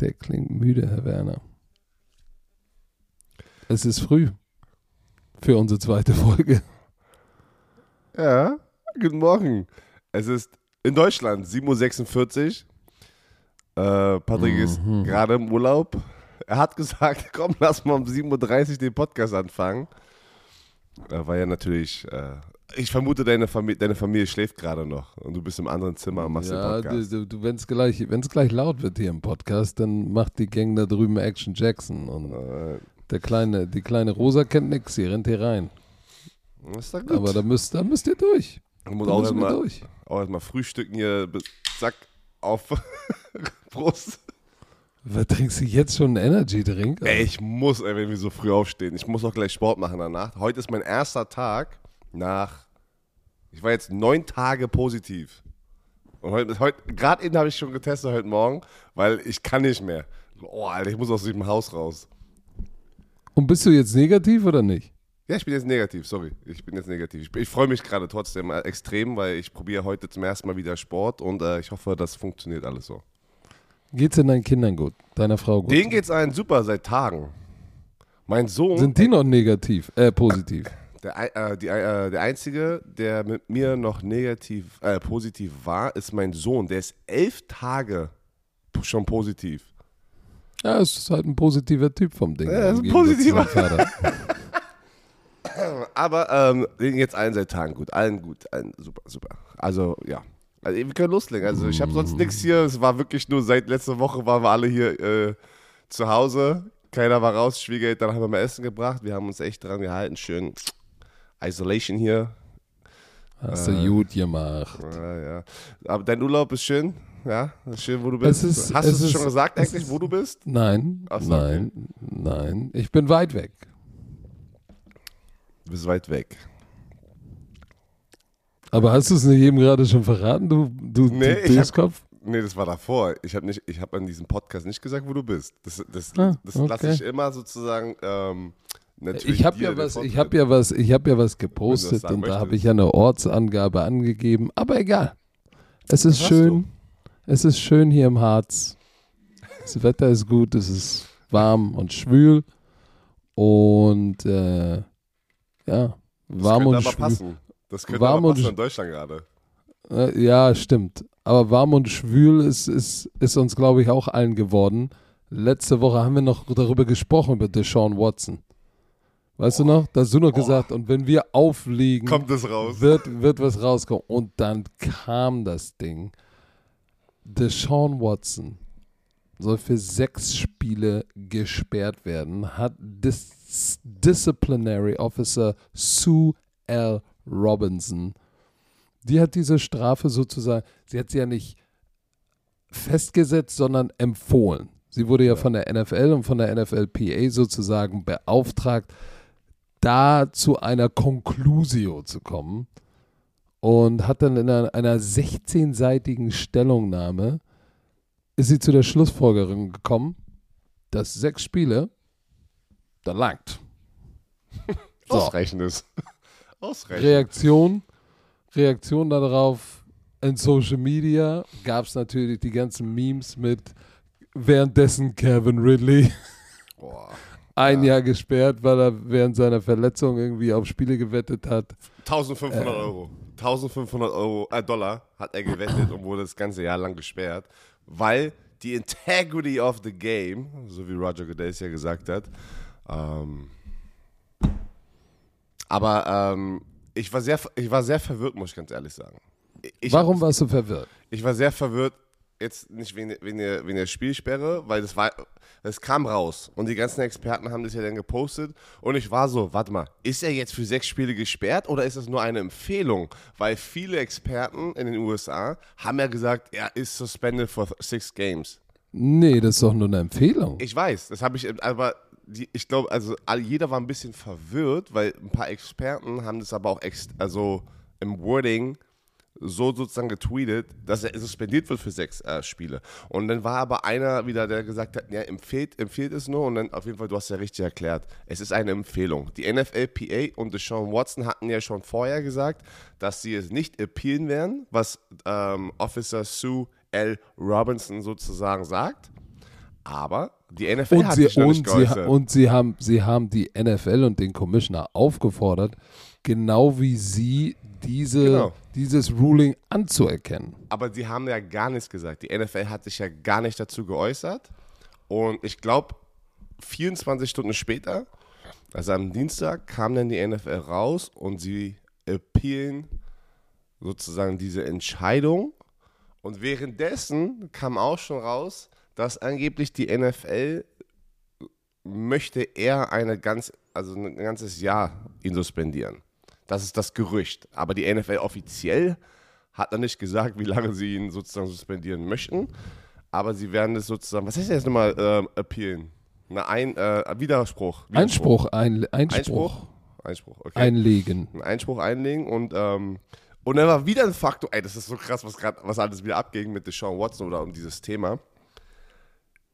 Der klingt müde, Herr Werner. Es ist früh für unsere zweite Folge. Ja, guten Morgen. Es ist in Deutschland 7.46 Uhr. Äh, Patrick mhm. ist gerade im Urlaub. Er hat gesagt, komm, lass mal um 7.30 Uhr den Podcast anfangen. Er war ja natürlich äh, ich vermute, deine Familie, deine Familie schläft gerade noch und du bist im anderen Zimmer und machst ja, den Podcast. Du, du, wenn es gleich, gleich laut wird hier im Podcast, dann macht die Gang da drüben Action Jackson und äh, der kleine, die kleine Rosa kennt nichts, sie rennt hier rein. ist doch gut. Aber da müsst, da müsst ihr durch. Du musst auch erstmal, durch. auch erstmal frühstücken hier, zack, auf Prost. Was trinkst du jetzt schon einen Energy-Drink? Ey, ich muss, ey, wenn wir so früh aufstehen. Ich muss auch gleich Sport machen danach. Heute ist mein erster Tag nach, ich war jetzt neun Tage positiv. Und heute, heute gerade eben habe ich schon getestet heute Morgen, weil ich kann nicht mehr. Oh, Alter, ich muss aus diesem Haus raus. Und bist du jetzt negativ oder nicht? Ja, ich bin jetzt negativ, sorry. Ich bin jetzt negativ. Ich, ich freue mich gerade trotzdem äh, extrem, weil ich probiere heute zum ersten Mal wieder Sport und äh, ich hoffe, das funktioniert alles so. Geht's denn deinen Kindern gut? Deiner Frau gut? Denen geht's allen super seit Tagen. Mein Sohn. Sind die noch negativ, äh, positiv? Der, äh, die, äh, der Einzige, der mit mir noch negativ, äh, positiv war, ist mein Sohn. Der ist elf Tage schon positiv. Ja, es ist halt ein positiver Typ vom Ding. Ja, ist ein positiver. Aber ähm, jetzt allen seit Tagen gut. Allen gut. Allen super, super. Also, ja. Also, wir können loslegen. Also, ich habe sonst nichts hier. Es war wirklich nur seit letzter Woche waren wir alle hier äh, zu Hause. Keiner war raus. Schwiegereltern haben wir mal Essen gebracht. Wir haben uns echt dran gehalten. Schön Isolation hier. Hast du äh, gut gemacht. Ja, ja. Aber dein Urlaub ist schön. Ja, ist schön, wo du bist. Ist, Hast du es schon gesagt eigentlich, ist, wo du bist? Nein, so, nein, okay. nein. Ich bin weit weg. Du bist weit weg. Aber hast du es nicht eben gerade schon verraten, du, du, nee, du hab, Nee, das war davor. Ich habe hab an diesem Podcast nicht gesagt, wo du bist. Das, das, ah, das okay. lasse ich immer sozusagen ähm, Natürlich ich habe ja was, ich habe ja was, ich habe ja was gepostet und da habe ich ja eine Ortsangabe angegeben, aber egal. Es ist schön. Es ist schön hier im Harz. Das Wetter ist gut, es ist warm und schwül und äh, ja, warm und schwül. Passen. Das könnte warm aber passen in Deutschland gerade. Äh, ja, stimmt. Aber warm und schwül ist, ist, ist uns, glaube ich, auch allen geworden. Letzte Woche haben wir noch darüber gesprochen, über Deshaun Watson. Weißt oh. du noch? Da hast du noch oh. gesagt, und wenn wir auflegen, kommt es raus. Wird, wird was rauskommen. Und dann kam das Ding. Deshaun Watson soll für sechs Spiele gesperrt werden, hat Dis Disciplinary Officer Sue L. Robinson. Die hat diese Strafe sozusagen, sie hat sie ja nicht festgesetzt, sondern empfohlen. Sie wurde ja, ja. von der NFL und von der NFLPA sozusagen beauftragt, da zu einer Conclusio zu kommen und hat dann in einer, einer 16-seitigen Stellungnahme ist sie zu der Schlussfolgerung gekommen, dass sechs Spiele da langt. So. Ausreichend ist. Ausreichend. Reaktion, Reaktion darauf in Social Media gab es natürlich die ganzen Memes mit währenddessen Kevin Ridley. Boah ein ja. Jahr gesperrt, weil er während seiner Verletzung irgendwie auf Spiele gewettet hat. 1500 äh, Euro. 1500 Euro, äh, Dollar hat er gewettet und wurde das ganze Jahr lang gesperrt, weil die Integrity of the Game, so wie Roger Goodell ja gesagt hat, ähm, aber ähm, ich, war sehr, ich war sehr verwirrt, muss ich ganz ehrlich sagen. Ich, Warum warst du verwirrt? Ich war sehr verwirrt, jetzt nicht wegen, wegen, der, wegen der Spielsperre, weil das war, es kam raus und die ganzen Experten haben das ja dann gepostet und ich war so, warte mal, ist er jetzt für sechs Spiele gesperrt oder ist das nur eine Empfehlung? Weil viele Experten in den USA haben ja gesagt, er ist suspended for six games. Nee, das ist doch nur eine Empfehlung. Ich weiß, das habe ich, aber die, ich glaube, also jeder war ein bisschen verwirrt, weil ein paar Experten haben das aber auch ex, also im Wording so sozusagen getweetet, dass er suspendiert wird für sechs äh, Spiele. Und dann war aber einer wieder, der gesagt hat, ja, empfiehlt, empfiehlt es nur. Und dann auf jeden Fall, du hast ja richtig erklärt, es ist eine Empfehlung. Die NFLPA und Deshaun Watson hatten ja schon vorher gesagt, dass sie es nicht appealen werden, was ähm, Officer Sue L. Robinson sozusagen sagt. Aber die NFL Und, hat sie, sich noch nicht und, sie, und sie, haben, sie haben die NFL und den Commissioner aufgefordert, genau wie sie diese, Genau. dieses Ruling anzuerkennen. Aber sie haben ja gar nichts gesagt. Die NFL hat sich ja gar nicht dazu geäußert. Und ich glaube, 24 Stunden später, also am Dienstag, kam dann die NFL raus und sie appealen sozusagen diese Entscheidung. Und währenddessen kam auch schon raus, dass angeblich die NFL möchte eher eine ganz, also ein ganzes Jahr ihn suspendieren. Das ist das Gerücht. Aber die NFL offiziell hat noch nicht gesagt, wie lange sie ihn sozusagen suspendieren möchten. Aber sie werden es sozusagen, was heißt das jetzt nochmal, ähm, appealen? Eine Ein, äh, Widerspruch. Einspruch, ein, Einspruch, Einspruch? Einspruch, okay. einlegen. einen Einspruch einlegen und, ähm, und dann war wieder ein Faktor, ey, das ist so krass, was gerade, was alles wieder abging mit Deshaun Watson oder um dieses Thema.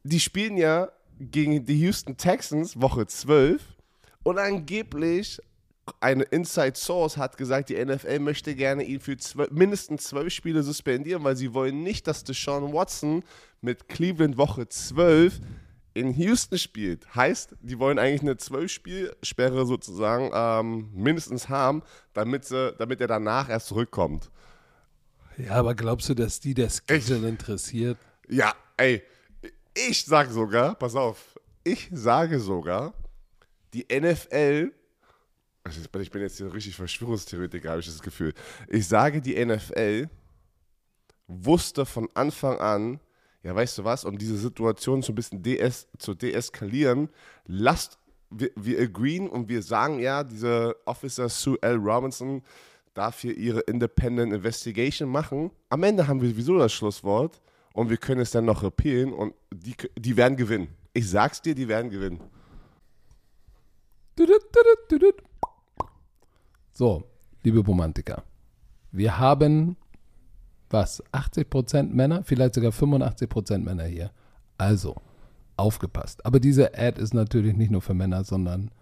Die spielen ja gegen die Houston Texans Woche 12 und angeblich eine Inside Source hat gesagt, die NFL möchte gerne ihn für zwölf, mindestens zwölf Spiele suspendieren, weil sie wollen nicht, dass Deshaun Watson mit Cleveland Woche 12 in Houston spielt. Heißt, die wollen eigentlich eine Zwölf-Spielsperre sozusagen ähm, mindestens haben, damit, sie, damit er danach erst zurückkommt. Ja, aber glaubst du, dass die der Schedule interessiert? Ja, ey, ich sage sogar, pass auf, ich sage sogar, die NFL, ich bin jetzt hier richtig Verschwörungstheoretiker, habe ich das Gefühl. Ich sage, die NFL wusste von Anfang an, ja, weißt du was, um diese Situation so ein bisschen DS, zu deeskalieren, lasst, wir, wir agreeen und wir sagen ja, diese Officer Sue L. Robinson darf hier ihre Independent Investigation machen. Am Ende haben wir sowieso das Schlusswort und wir können es dann noch appealen und die, die werden gewinnen. Ich sag's dir, die werden gewinnen. So, liebe Romantiker, wir haben was, 80% Männer, vielleicht sogar 85% Männer hier. Also, aufgepasst. Aber diese Ad ist natürlich nicht nur für Männer, sondern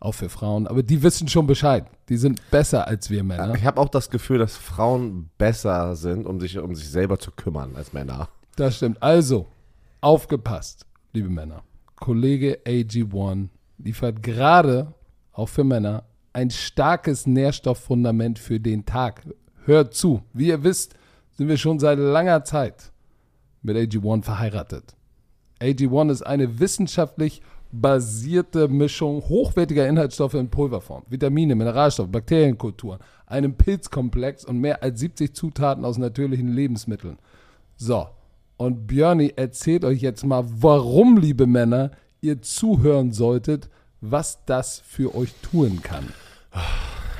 auch für Frauen. Aber die wissen schon Bescheid. Die sind besser als wir Männer. Ich habe auch das Gefühl, dass Frauen besser sind, um sich um sich selber zu kümmern als Männer. Das stimmt. Also, aufgepasst, liebe Männer. Kollege AG1 liefert gerade, auch für Männer, ein starkes Nährstofffundament für den Tag. Hört zu. Wie ihr wisst, sind wir schon seit langer Zeit mit AG1 verheiratet. AG1 ist eine wissenschaftlich basierte Mischung hochwertiger Inhaltsstoffe in Pulverform, Vitamine, Mineralstoffe, Bakterienkulturen, einem Pilzkomplex und mehr als 70 Zutaten aus natürlichen Lebensmitteln. So, und Björni erzählt euch jetzt mal, warum, liebe Männer, ihr zuhören solltet, was das für euch tun kann.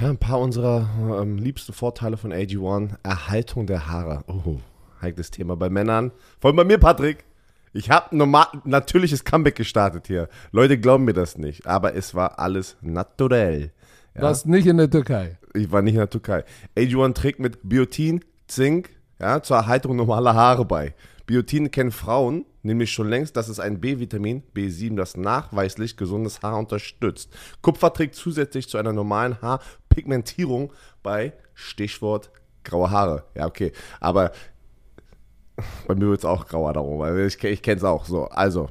Ja, ein paar unserer ähm, liebsten Vorteile von AG1. Erhaltung der Haare. Oh, heikles Thema bei Männern. Vor allem bei mir, Patrick. Ich habe normal natürliches Comeback gestartet hier. Leute glauben mir das nicht, aber es war alles naturell. Ja? Was nicht in der Türkei. Ich war nicht in der Türkei. AG1 trägt mit Biotin, Zink ja, zur Erhaltung normaler Haare bei. Biotin kennen Frauen nämlich schon längst, dass es ein B-Vitamin, B7, das nachweislich gesundes Haar unterstützt. Kupfer trägt zusätzlich zu einer normalen Haarpigmentierung bei Stichwort graue Haare. Ja, okay. Aber bei mir wird es auch grauer darum, weil ich, ich kenne es auch so. Also,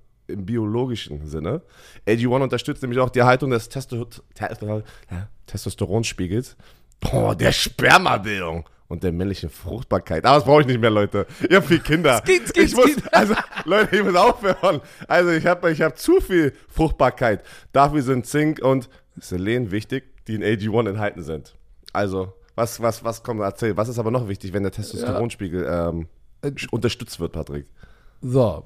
im biologischen Sinne. AG1 unterstützt nämlich auch die Erhaltung des Testo Testo ja, Testosteronspiegels, oh, der Spermabildung und der männlichen Fruchtbarkeit. Aber das brauche ich nicht mehr, Leute. Ihr habt viel Kinder. Skit, skit, ich muss, also, Leute, ich muss aufhören. Also, ich habe ich hab zu viel Fruchtbarkeit. Dafür sind Zink und Selen wichtig, die in AG1 enthalten sind. Also, was, was, was kommt, erzähl. Was ist aber noch wichtig, wenn der Testosteronspiegel ähm, Äh, unterstützt wird, Patrick? So,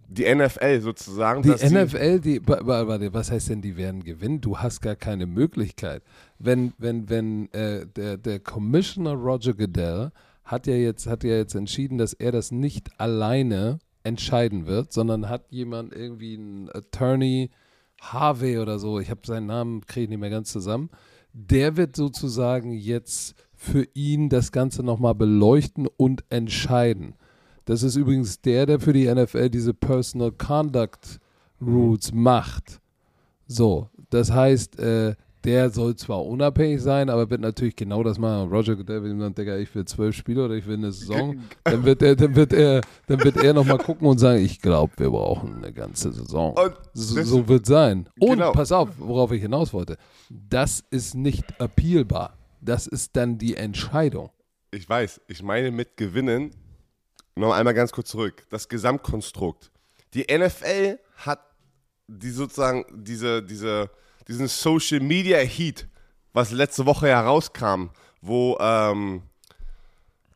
Die NFL sozusagen. Die NFL, die, wa- wa- warte, was heißt denn, die werden gewinnen? Du hast gar keine Möglichkeit. Wenn, wenn, wenn äh, der, der Commissioner Roger Goodell hat ja jetzt, hat ja jetzt entschieden, dass er das nicht alleine entscheiden wird, sondern hat jemand irgendwie einen Attorney Harvey oder so, ich habe seinen Namen, kriege ich nicht mehr ganz zusammen, der wird sozusagen jetzt für ihn das Ganze nochmal beleuchten und entscheiden. Das ist übrigens der, der für die NFL diese Personal Conduct Rules macht. So, das heißt, äh, der soll zwar unabhängig sein, aber wird natürlich genau das machen. Roger Goodell will ihm sagen, Digga, ich will zwölf Spiele oder ich will eine Saison. Dann wird er, dann wird er, dann wird er nochmal gucken und sagen, ich glaube, wir brauchen eine ganze Saison. Und So, so wird sein. Und Genau. pass auf, worauf ich hinaus wollte. Das ist nicht appealbar. Das ist dann die Entscheidung. Ich weiß, ich meine mit gewinnen, noch einmal ganz kurz zurück, das Gesamtkonstrukt. Die NFL hat die sozusagen diese, diese, diesen Social Media Heat, was letzte Woche herauskam, wo ähm,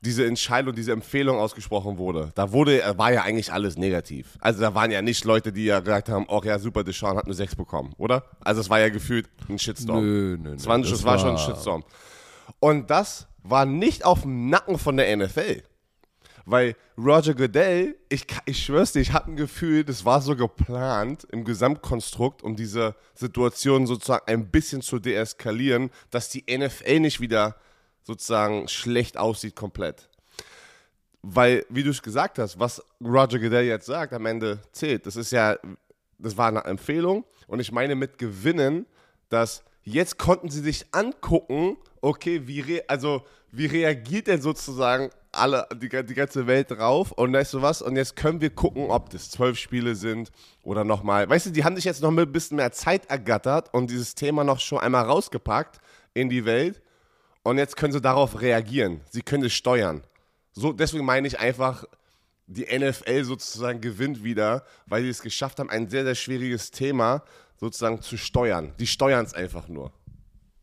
diese Entscheidung, diese Empfehlung ausgesprochen wurde, da wurde, war ja eigentlich alles negativ. Also da waren ja nicht Leute, die ja gesagt haben, oh ja, super, Deshaun hat eine 6 bekommen, oder? Also es war ja gefühlt ein Shitstorm. Nö, nö, nö. Es war, das es war schon ein Shitstorm. Und das war nicht auf dem Nacken von der NFL. Weil Roger Goodell, ich, ich schwör's dir, ich hatte ein Gefühl, das war so geplant im Gesamtkonstrukt, um diese Situation sozusagen ein bisschen zu deeskalieren, dass die NFL nicht wieder sozusagen schlecht aussieht komplett. Weil, wie du es gesagt hast, was Roger Goodell jetzt sagt, am Ende zählt. Das ist ja, das war eine Empfehlung. Und ich meine mit gewinnen, dass jetzt konnten sie sich angucken, okay, wie, also, wie reagiert denn sozusagen alle, die, die ganze Welt drauf? Und weißt du was? Und jetzt können wir gucken, ob das zwölf Spiele sind oder nochmal. Weißt du, die haben sich jetzt noch ein bisschen mehr Zeit ergattert und dieses Thema noch schon einmal rausgepackt in die Welt. Und jetzt können sie darauf reagieren. Sie können es steuern. So, deswegen meine ich einfach, die NFL sozusagen gewinnt wieder, weil sie es geschafft haben, ein sehr, sehr schwieriges Thema sozusagen zu steuern. Die steuern es einfach nur.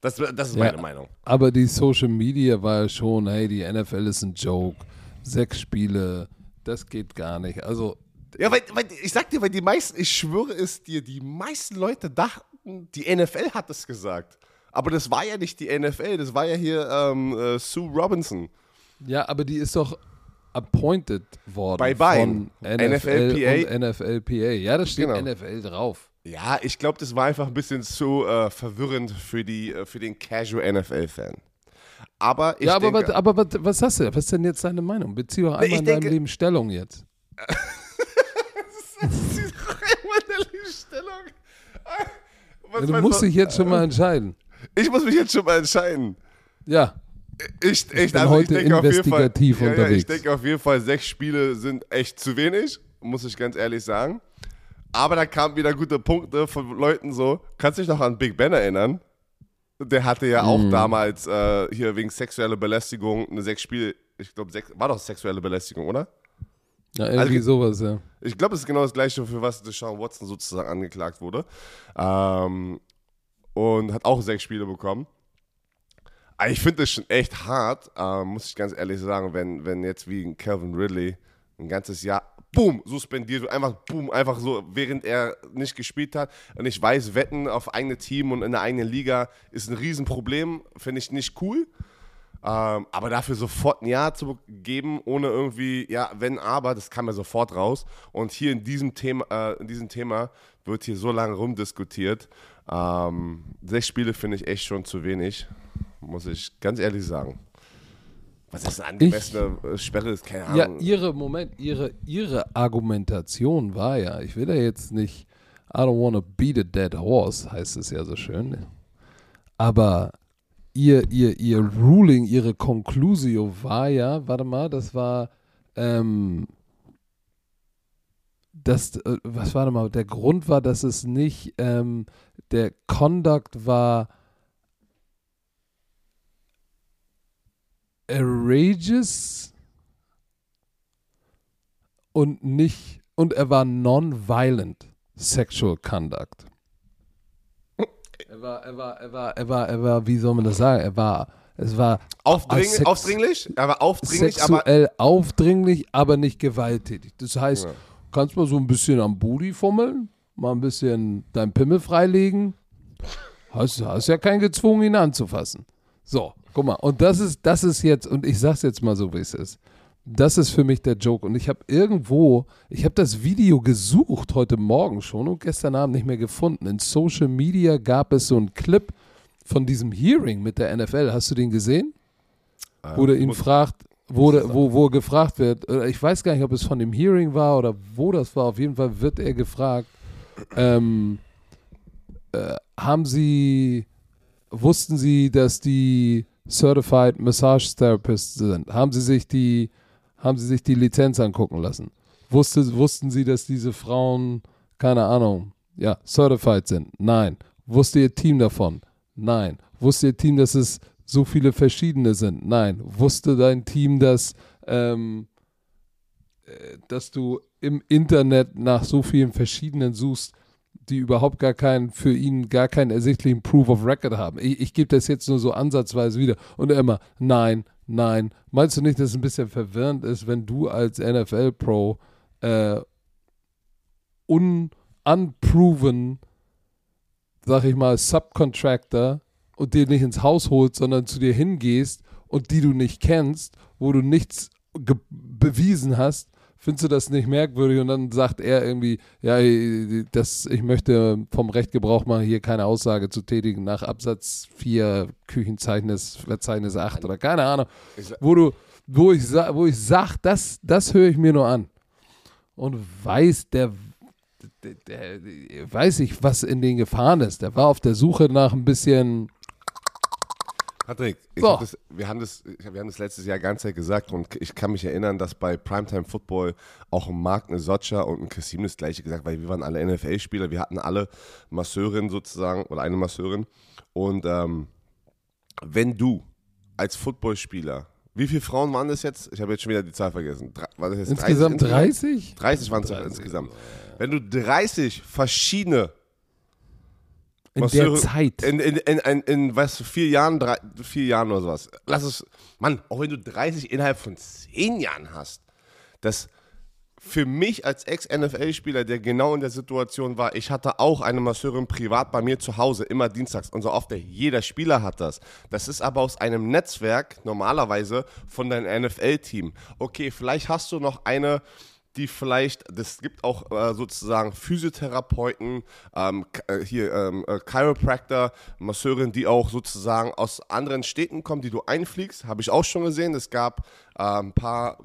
Das, das ist Ja. meine Meinung. Aber die Social Media war ja schon, hey, die NFL ist ein Joke. Sechs Spiele, das geht gar nicht. Also, Ja, weil, weil ich sag dir, weil die meisten, ich schwöre es dir, die meisten Leute dachten, die NFL hat es gesagt. Aber das war ja nicht die NFL, das war ja hier ähm, äh, Sue Robinson. ja, aber die ist doch appointed worden Bei beiden. von NFL NFLPA. NFLPA. Ja, da steht Genau. NFL drauf. Ja, ich glaube, das war einfach ein bisschen zu äh, verwirrend für, die, äh, für den Casual NFL-Fan. Aber ich ja, aber, denke, was, aber was, was hast du? Was ist denn jetzt deine Meinung? Bezieh doch einmal in deinem Leben Stellung jetzt. Stellung. Was du meinst musst dich jetzt schon mal entscheiden. Ich muss mich jetzt schon mal entscheiden. Ja, Ich, ich, bin also heute ich denke auf jeden Fall, investigativ ja, unterwegs. ich denke auf jeden Fall, sechs Spiele sind echt zu wenig, muss ich ganz ehrlich sagen. Aber da kamen wieder gute Punkte von Leuten so. Kannst du dich noch an Big Ben erinnern? Der hatte ja Mhm. auch damals äh, hier wegen sexueller Belästigung eine sechs Spiele, ich glaube, war doch sexuelle Belästigung, oder? ja irgendwie Also- sowas, ja. Ich glaube, es ist genau das gleiche, für was Deshaun Watson sozusagen angeklagt wurde. Ähm, und hat auch sechs Spiele bekommen. Aber ich finde das schon echt hart, ähm, muss ich ganz ehrlich sagen, wenn, wenn jetzt wie ein Calvin Ridley ein ganzes Jahr, boom, suspendiert einfach boom, einfach so, während er nicht gespielt hat. Und ich weiß, Wetten auf eigene Team und in der eigenen Liga ist ein Riesenproblem, finde ich nicht cool. Ähm, aber dafür sofort ein Ja zu geben, ohne irgendwie, ja, wenn, aber, das kam ja sofort raus. Und hier in diesem Thema, äh, in diesem Thema wird hier so lange rumdiskutiert. Ähm, sechs Spiele finde ich echt schon zu wenig, muss ich ganz ehrlich sagen. Was ist eine angemessene ich, Sperre? Ist keine Ahnung. Ja, ihre, Moment, ihre, ihre Argumentation war ja, ich will da jetzt nicht, I don't want to beat a dead horse, heißt es ja so schön. Aber ihr, ihr, ihr Ruling, ihre Conclusio war ja, warte mal, das war, ähm, das, äh, was war denn mal, der Grund war, dass es nicht, ähm, der Conduct war outrageous und nicht, und er war non-violent sexual conduct. Er war, er war, er war, er war, er war, wie soll man das sagen? Er war, es war Aufdringlich, aufdringlich? Er war aufdringlich, sexuell aber aufdringlich, aber nicht gewalttätig. Das heißt, ja. kannst mal so ein bisschen am Booty fummeln, mal ein bisschen dein Pimmel freilegen. Hast, hast ja keinen gezwungen, ihn anzufassen. So, guck mal. Und das ist, das ist jetzt, und ich sag's jetzt mal so, wie es ist. Das ist für mich der Joke. Und ich habe irgendwo, ich habe das Video gesucht heute Morgen schon und gestern Abend nicht mehr gefunden. In Social Media gab es so einen Clip von diesem Hearing mit der NFL. Hast du den gesehen? Ähm, wo der ihn fragt, wo, der, wo, wo gefragt wird, ich weiß gar nicht, ob es von dem Hearing war oder wo das war. Auf jeden Fall wird er gefragt, ähm, äh, haben Sie, wussten Sie, dass die Certified Massage Therapists sind? Haben Sie sich die haben sie sich die Lizenz angucken lassen. Wusste, wussten sie, dass diese Frauen, keine Ahnung, ja, certified sind? Nein. Wusste ihr Team davon? Nein. Wusste ihr Team, dass es so viele verschiedene sind? Nein. Wusste dein Team, dass, ähm, äh, dass du im Internet nach so vielen verschiedenen suchst, die überhaupt gar keinen, für ihn gar keinen ersichtlichen Proof of Record haben. Ich, ich gebe das jetzt nur so ansatzweise wieder. Und immer, nein, Nein. Meinst du nicht, dass es ein bisschen verwirrend ist, wenn du als NFL-Pro äh, un unproven, sag ich mal, Subcontractor und dir nicht ins Haus holst, sondern zu dir hingehst und die du nicht kennst, wo du nichts bewiesen hast findest du das nicht merkwürdig? Und dann sagt er irgendwie, ja, das, ich möchte vom Recht Gebrauch machen, hier keine Aussage zu tätigen nach Absatz 4 Küchenzeichnis, Verzeichnis 8 oder keine Ahnung. Wo du, wo ich, wo ich sag, das, das höre ich mir nur an. Und weiß, der, der, der, weiß ich, was in den Gefahren ist. Der war auf der Suche nach ein bisschen Patrick, so. hab das, wir, haben das, wir haben das letztes Jahr ganz Zeit gesagt und ich kann mich erinnern, dass bei Primetime Football auch ein Mark, eine Socha und ein Kassim das gleiche gesagt, weil wir waren alle NFL-Spieler, wir hatten alle Masseurin sozusagen oder eine Masseurin und ähm, wenn du als Footballspieler wie viele Frauen waren das jetzt? Ich habe jetzt schon wieder die Zahl vergessen. War das jetzt insgesamt 30? 30 waren es insgesamt. Wenn du 30 verschiedene in Masseure, der Zeit. In, in, in, in, in was, vier Jahren, drei, vier Jahren oder sowas. Lass es, Mann, auch wenn du 30 innerhalb von zehn Jahren hast, das für mich als Ex-NFL-Spieler, der genau in der Situation war, ich hatte auch eine Masseurin privat bei mir zu Hause, immer dienstags und so oft, jeder Spieler hat das. Das ist aber aus einem Netzwerk normalerweise von deinem NFL-Team. Okay, vielleicht hast du noch eine die vielleicht, das gibt auch äh, sozusagen Physiotherapeuten, ähm, äh, hier ähm, äh, Chiropractor, Masseurin, die auch sozusagen aus anderen Städten kommen, die du einfliegst, habe ich auch schon gesehen. Es gab äh, ein paar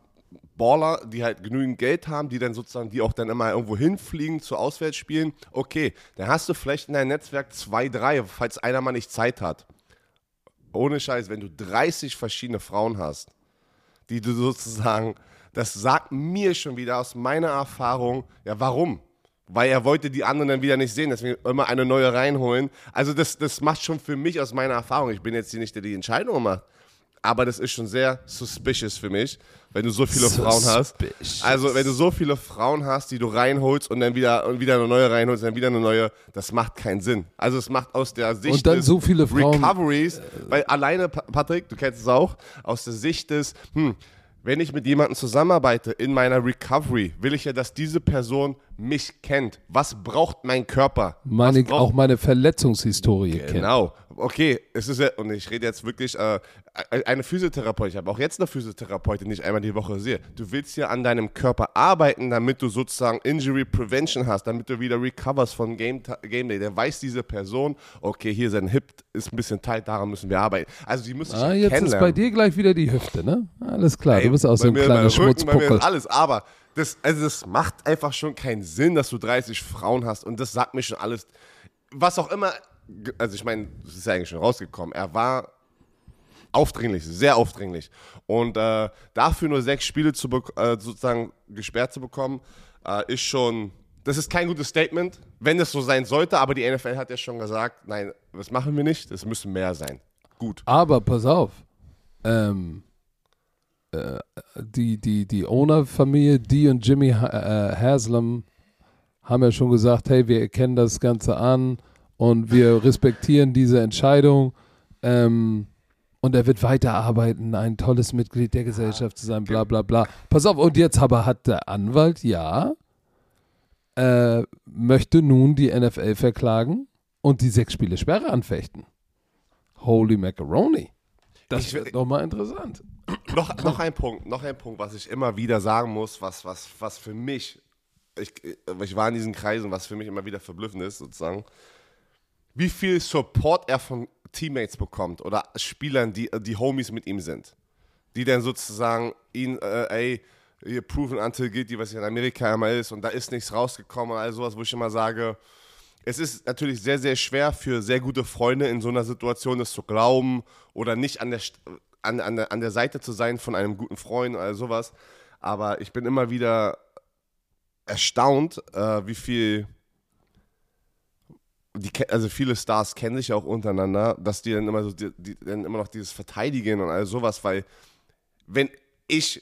Baller, die halt genügend Geld haben, die dann sozusagen, die auch dann immer irgendwo hinfliegen zu Auswärtsspielen. Okay, dann hast du vielleicht in deinem Netzwerk zwei, drei, falls einer mal nicht Zeit hat. Ohne Scheiß, wenn du 30 verschiedene Frauen hast, die du sozusagen das sagt mir schon wieder aus meiner Erfahrung, ja, warum? Weil er wollte die anderen dann wieder nicht sehen, deswegen immer eine neue reinholen. Also das, das macht schon für mich aus meiner Erfahrung, ich bin jetzt hier nicht der, der die Entscheidung macht, aber das ist schon sehr suspicious für mich, wenn du so viele suspicious. Frauen hast. Also wenn du so viele Frauen hast, die du reinholst und dann wieder und wieder eine neue reinholst, dann wieder eine neue, das macht keinen Sinn. Also es macht aus der Sicht und dann so viele Frauen, Recoveries, weil alleine Patrick, du kennst es auch, aus der Sicht des, hm, wenn ich mit jemandem zusammenarbeite in meiner Recovery, will ich ja, dass diese Person mich kennt. Was braucht mein Körper? Meine, auch meine Verletzungshistorie genau. kennt. Genau. Okay, es ist ja, und ich rede jetzt wirklich, äh, eine Physiotherapeutin, ich habe auch jetzt eine Physiotherapeutin, die ich einmal die Woche sehe. Du willst ja an deinem Körper arbeiten, damit du sozusagen Injury Prevention hast, damit du wieder recoverst von Game, Game Day. Der weiß diese Person, okay, hier sein Hip ist ein bisschen tight, daran müssen wir arbeiten. Also die müssen ah, jetzt ist bei dir gleich wieder die Hüfte, ne? Alles klar, Ey, du bist auch so ein kleiner Schmutzpuckel. Alles, aber das, also das macht einfach schon keinen Sinn, dass du 30 Frauen hast und das sagt mir schon alles. Was auch immer, also ich meine, das ist ja eigentlich schon rausgekommen, er war aufdringlich, sehr aufdringlich. Und äh, dafür nur sechs Spiele zu äh, sozusagen gesperrt zu bekommen, äh, ist schon, das ist kein gutes Statement, wenn es so sein sollte, aber die NFL hat ja schon gesagt, nein, das machen wir nicht, es müssen mehr sein. Gut. Aber pass auf, ähm, äh, die, die, die Owner-Familie, die und Jimmy äh, Haslam haben ja schon gesagt, hey, wir erkennen das Ganze an und wir respektieren diese Entscheidung. Ähm, und er wird weiterarbeiten, ein tolles Mitglied der Gesellschaft zu sein, bla bla bla. Pass auf, und jetzt aber hat der Anwalt, ja, äh, möchte nun die NFL verklagen und die sechs Spiele Sperre anfechten. Holy Macaroni. Das ich, wird nochmal interessant. Noch, noch ein Punkt, noch ein Punkt, was ich immer wieder sagen muss, was, was, was für mich, ich, ich war in diesen Kreisen, was für mich immer wieder verblüffend ist, sozusagen, wie viel Support er von Teammates bekommt oder Spielern, die, die Homies mit ihm sind. Die dann sozusagen ihn, äh, ey, ihr proven until guilty, was in Amerika immer ist und da ist nichts rausgekommen und all sowas, wo ich immer sage, es ist natürlich sehr, sehr schwer für sehr gute Freunde in so einer Situation es zu glauben oder nicht an der, an, an, an der Seite zu sein von einem guten Freund oder sowas. Aber ich bin immer wieder erstaunt, äh, wie viel die, also viele Stars kennen sich ja auch untereinander, dass die dann immer so, die, die dann immer noch dieses Verteidigen und all sowas, weil wenn ich,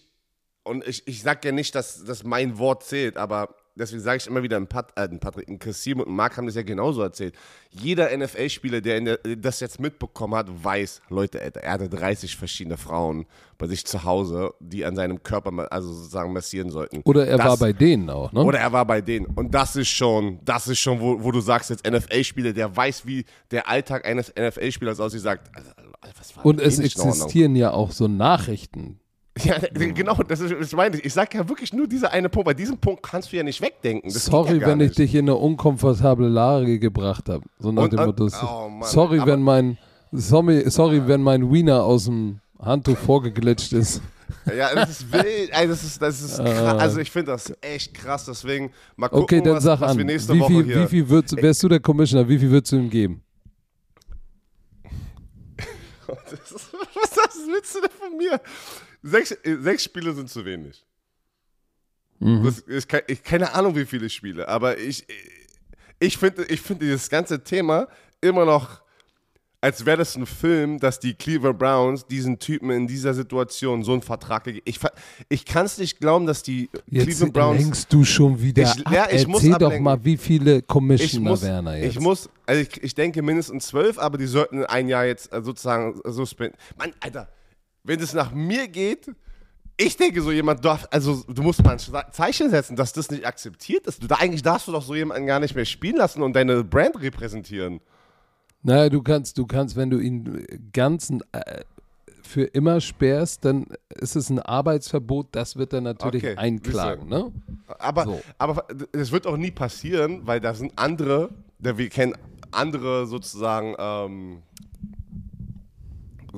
und ich, ich sag ja nicht, dass, dass mein Wort zählt, aber deswegen sage ich immer wieder, ein, Pat, äh, ein Patrick, ein Kassim und ein Marc haben das ja genauso erzählt. Jeder NFL-Spieler, der, der, das jetzt mitbekommen hat, weiß, Leute, er hatte 30 verschiedene Frauen bei sich zu Hause, die an seinem Körper, also sozusagen massieren sollten. Oder er das, war bei denen auch, ne? Oder er war bei denen. Und das ist schon, das ist schon, wo, wo du sagst, jetzt NFL-Spieler, der weiß, wie der Alltag eines NFL-Spielers aussieht, sagt, also, und es existieren ja auch so Nachrichten, ja, genau, das ist, das meine ich. Ich sage ja wirklich nur dieser eine Punkt. Bei diesem Punkt kannst du ja nicht wegdenken. Das sorry, ja wenn nicht. ich dich in eine unkomfortable Lage gebracht habe. So nach dem Motto. Oh sorry, wenn mein sorry, sorry, wenn mein Wiener aus dem Handtuch vorgeglitscht ist. Ja, das ist wild. Ey, das ist, das ist krass. Ah. Also ich finde das echt krass. Deswegen mal gucken, okay, dann was, sag was an. wir nächste wie Woche viel, hier. Wie viel würdest, wärst du der Commissioner? Wie viel würdest du ihm geben? was willst du denn von mir? Sechs, äh, sechs Spiele sind zu wenig. Mhm. Das, ich, ich, keine Ahnung, wie viele Spiele, aber ich, ich finde ich find dieses ganze Thema immer noch, als wäre das ein Film, dass die Cleveland Browns diesen Typen in dieser Situation so einen Vertrag gegeben Ich, ich kann es nicht glauben, dass die jetzt Cleveland Browns. Jetzt du schon wieder ich, ja, ich Erzähl doch mal, wie viele Commissioner Werner jetzt. Ich muss, also ich, ich denke mindestens zwölf, aber die sollten ein Jahr jetzt äh, sozusagen suspenden. Mann, Alter, wenn es nach mir geht, ich denke, so jemand darf, also du musst mal ein Zeichen setzen, dass das nicht akzeptiert ist. Du, da, eigentlich darfst du doch so jemanden gar nicht mehr spielen lassen und deine Brand repräsentieren. Naja, du kannst, du kannst, wenn du ihn ganz äh, für immer sperrst, dann ist es ein Arbeitsverbot, das wird er natürlich okay, einklagen. Ne? Aber, so. aber das wird auch nie passieren, weil da sind andere, wir kennen andere sozusagen ähm,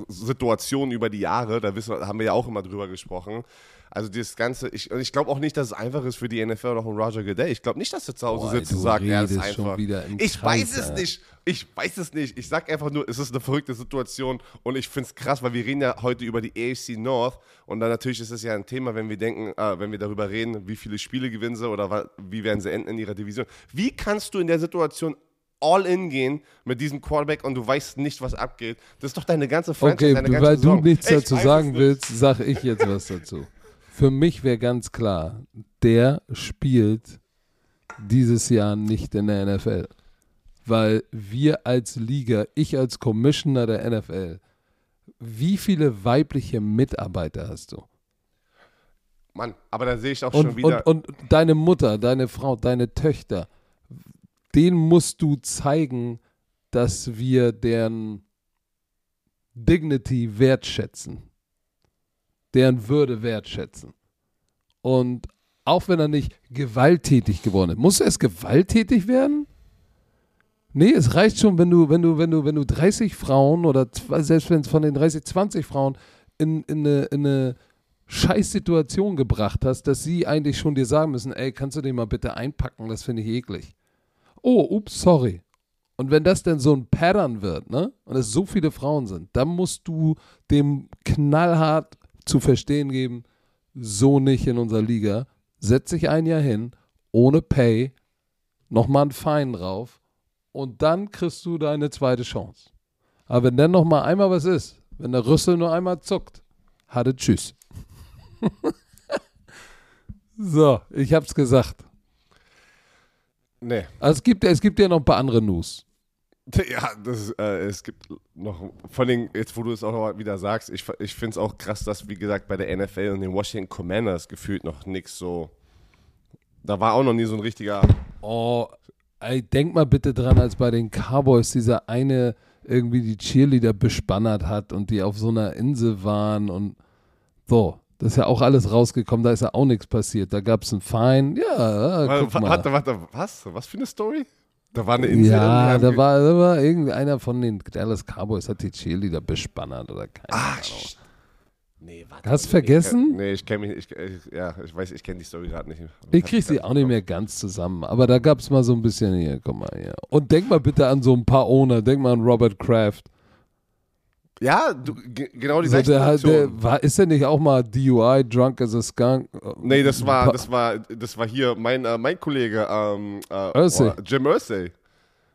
Situationen über die Jahre, da wissen, haben wir ja auch immer drüber gesprochen. Also das Ganze, ich, ich glaube auch nicht, dass es einfach ist für die NFL noch ein Roger Goodell. Ich glaube nicht, dass er zu Hause Boah, sitzt und sagt, ja, das ist einfach. ich Kreis, weiß es Alter. nicht. Ich weiß es nicht. Ich sag einfach nur, es ist eine verrückte Situation und ich finde es krass, weil wir reden ja heute über die AFC North und dann natürlich ist es ja ein Thema, wenn wir denken, äh, wenn wir darüber reden, wie viele Spiele gewinnen sie oder wie werden sie enden in ihrer Division. Wie kannst du in der Situation all in gehen mit diesem Quarterback und du weißt nicht, was abgeht. Das ist doch deine ganze Franchise, okay, deine ganze weil Saison. du nichts dazu sagen willst, sage ich jetzt was dazu. Für mich wäre ganz klar, der spielt dieses Jahr nicht in der NFL. Weil wir als Liga, ich als Commissioner der NFL, wie viele weibliche Mitarbeiter hast du? Mann, aber da sehe ich auch und, schon wieder. Und, und deine Mutter, deine Frau, deine Töchter, den musst du zeigen, dass wir deren Dignity wertschätzen. Deren Würde wertschätzen. Und auch wenn er nicht gewalttätig geworden ist. Muss er erst gewalttätig werden? Nee, es reicht schon, wenn du, wenn du, wenn du, wenn du 30 Frauen oder selbst wenn es von den 30, 20 Frauen in, in, eine, in eine Scheißsituation gebracht hast, dass sie eigentlich schon dir sagen müssen, ey, kannst du den mal bitte einpacken, das finde ich eklig. Oh, ups, sorry. Und wenn das denn so ein Pattern wird, ne, und es so viele Frauen sind, dann musst du dem knallhart zu verstehen geben, so nicht in unserer Liga. Setz dich ein Jahr hin, ohne Pay, nochmal ein Fein drauf und dann kriegst du deine zweite Chance. Aber wenn dann nochmal einmal was ist, wenn der Rüssel nur einmal zuckt, hatte Tschüss. so, ich hab's gesagt. Nee. Also es gibt, es gibt ja noch ein paar andere News. Ja, das, äh, es gibt noch, von den, jetzt wo du es auch noch wieder sagst, ich, ich finde es auch krass, dass, wie gesagt, bei der NFL und den Washington Commanders gefühlt noch nichts so, da war auch noch nie so ein richtiger. Oh, ey, denk mal bitte dran, als bei den Cowboys dieser eine irgendwie die Cheerleader bespannert hat und die auf so einer Insel waren und so. Das ist ja auch alles rausgekommen, da ist ja auch nichts passiert. Da gab es einen Fein. Ja, guck warte, mal. warte, warte, was? Was für eine Story? Da war eine Insel. Ja, da war, da war irgendeiner von den Dallas Cowboys hat die Cheerleader bespannert oder keine Ach, Ahnung. Nee, warte. Hast du Ich vergessen? kenn, nee, ich kenne mich nicht. Ich, ich, ja, ich weiß, ich kenne die Story gerade nicht. Ich krieg sie auch nicht mehr ganz zusammen, aber da gab es mal so ein bisschen hier, guck mal hier. Und denk mal bitte an so ein paar Owner, denk mal an Robert Kraft. Ja, du, ge- genau die So, gleiche der, der, war, ist der nicht auch mal DUI, drunk as a skunk? Nee, das war, das war, das war hier mein, äh, mein Kollege ähm, äh, oh, Jim Irsay.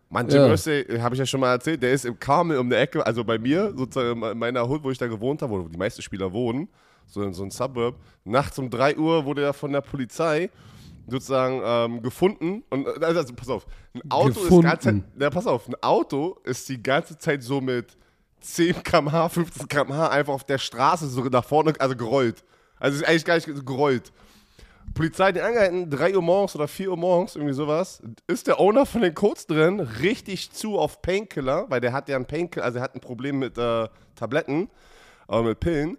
Mann, Jim Ja. Irsay, habe ich ja schon mal erzählt, der ist im Carmel um der Ecke, also bei mir, sozusagen in meiner Hood, wo ich da gewohnt habe, wo die meisten Spieler wohnen, so in so einem Suburb. Nachts um 3 Uhr wurde er von der Polizei sozusagen ähm, gefunden. Und äh, also, pass auf, ein Auto ist die ganze Zeit, Gefunden. na, pass auf, ein Auto ist die ganze Zeit so mit 10 km/h, 15 km/h einfach auf der Straße so nach vorne, also gerollt. Also ist eigentlich gar nicht gerollt. Polizei ihn angehalten, 3 Uhr morgens oder 4 Uhr morgens, irgendwie sowas. Ist der Owner von den Codes drin, richtig zu auf Painkiller, weil der hat ja ein Painkiller, also er hat ein Problem mit äh, Tabletten, äh, mit Pillen.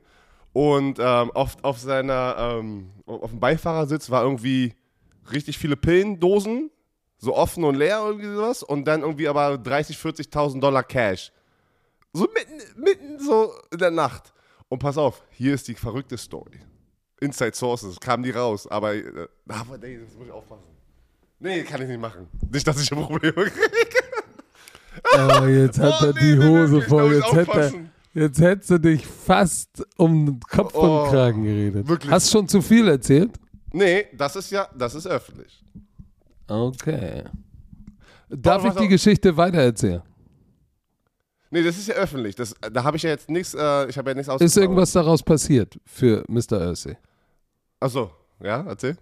Und ähm, auf, auf seiner, ähm, auf dem Beifahrersitz war irgendwie richtig viele Pillendosen, so offen und leer, irgendwie sowas. Und dann irgendwie aber 30, 40.000 Dollar Cash. So mitten, mitten so in der Nacht. Und pass auf, hier ist die verrückte Story. Inside Sources, kamen die raus, aber, äh, aber nee, das muss ich aufpassen. Nee, kann ich nicht machen. Nicht, dass ich ein Problem kriege. Oh, jetzt hat Oh, er nee, die nee, Hose wirklich, da voll. Jetzt, hätte er, jetzt hättest du dich fast um den Kopf und Oh, Kragen geredet. wirklich. Hast schon zu viel erzählt? Nee, das ist ja, das ist öffentlich. Okay. Darf Aber ich die Geschichte weitererzählen? Nee, das ist ja öffentlich. Das, da habe ich ja jetzt nichts, äh, ich habe ja nichts aus. Ist irgendwas daraus passiert für Mr. Ursay? Achso, ja, erzähl.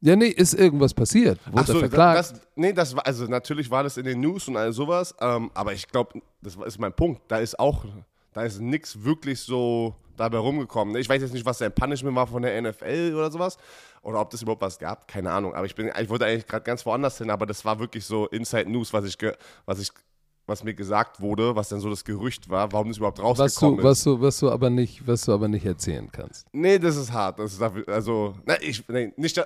Ja, nee, ist irgendwas passiert. Wurde Ach so, er verklagt? das, nee, das war, also natürlich war das in den News und all sowas, ähm, aber ich glaube, das ist mein Punkt. Da ist auch, da ist nichts wirklich so dabei rumgekommen. Ich weiß jetzt nicht, was sein Punishment war von der NFL oder sowas, oder ob das überhaupt was gab, keine Ahnung. Aber ich bin, ich wollte eigentlich gerade ganz woanders hin, aber das war wirklich so Inside News, was ich, was ich, was mir gesagt wurde, was dann so das Gerücht war, warum das überhaupt was rausgekommen du, ist. was du, was du aber nicht, was du aber nicht erzählen kannst. Nee, das ist hart. Das ist also, na, ich, nee, nicht, äh,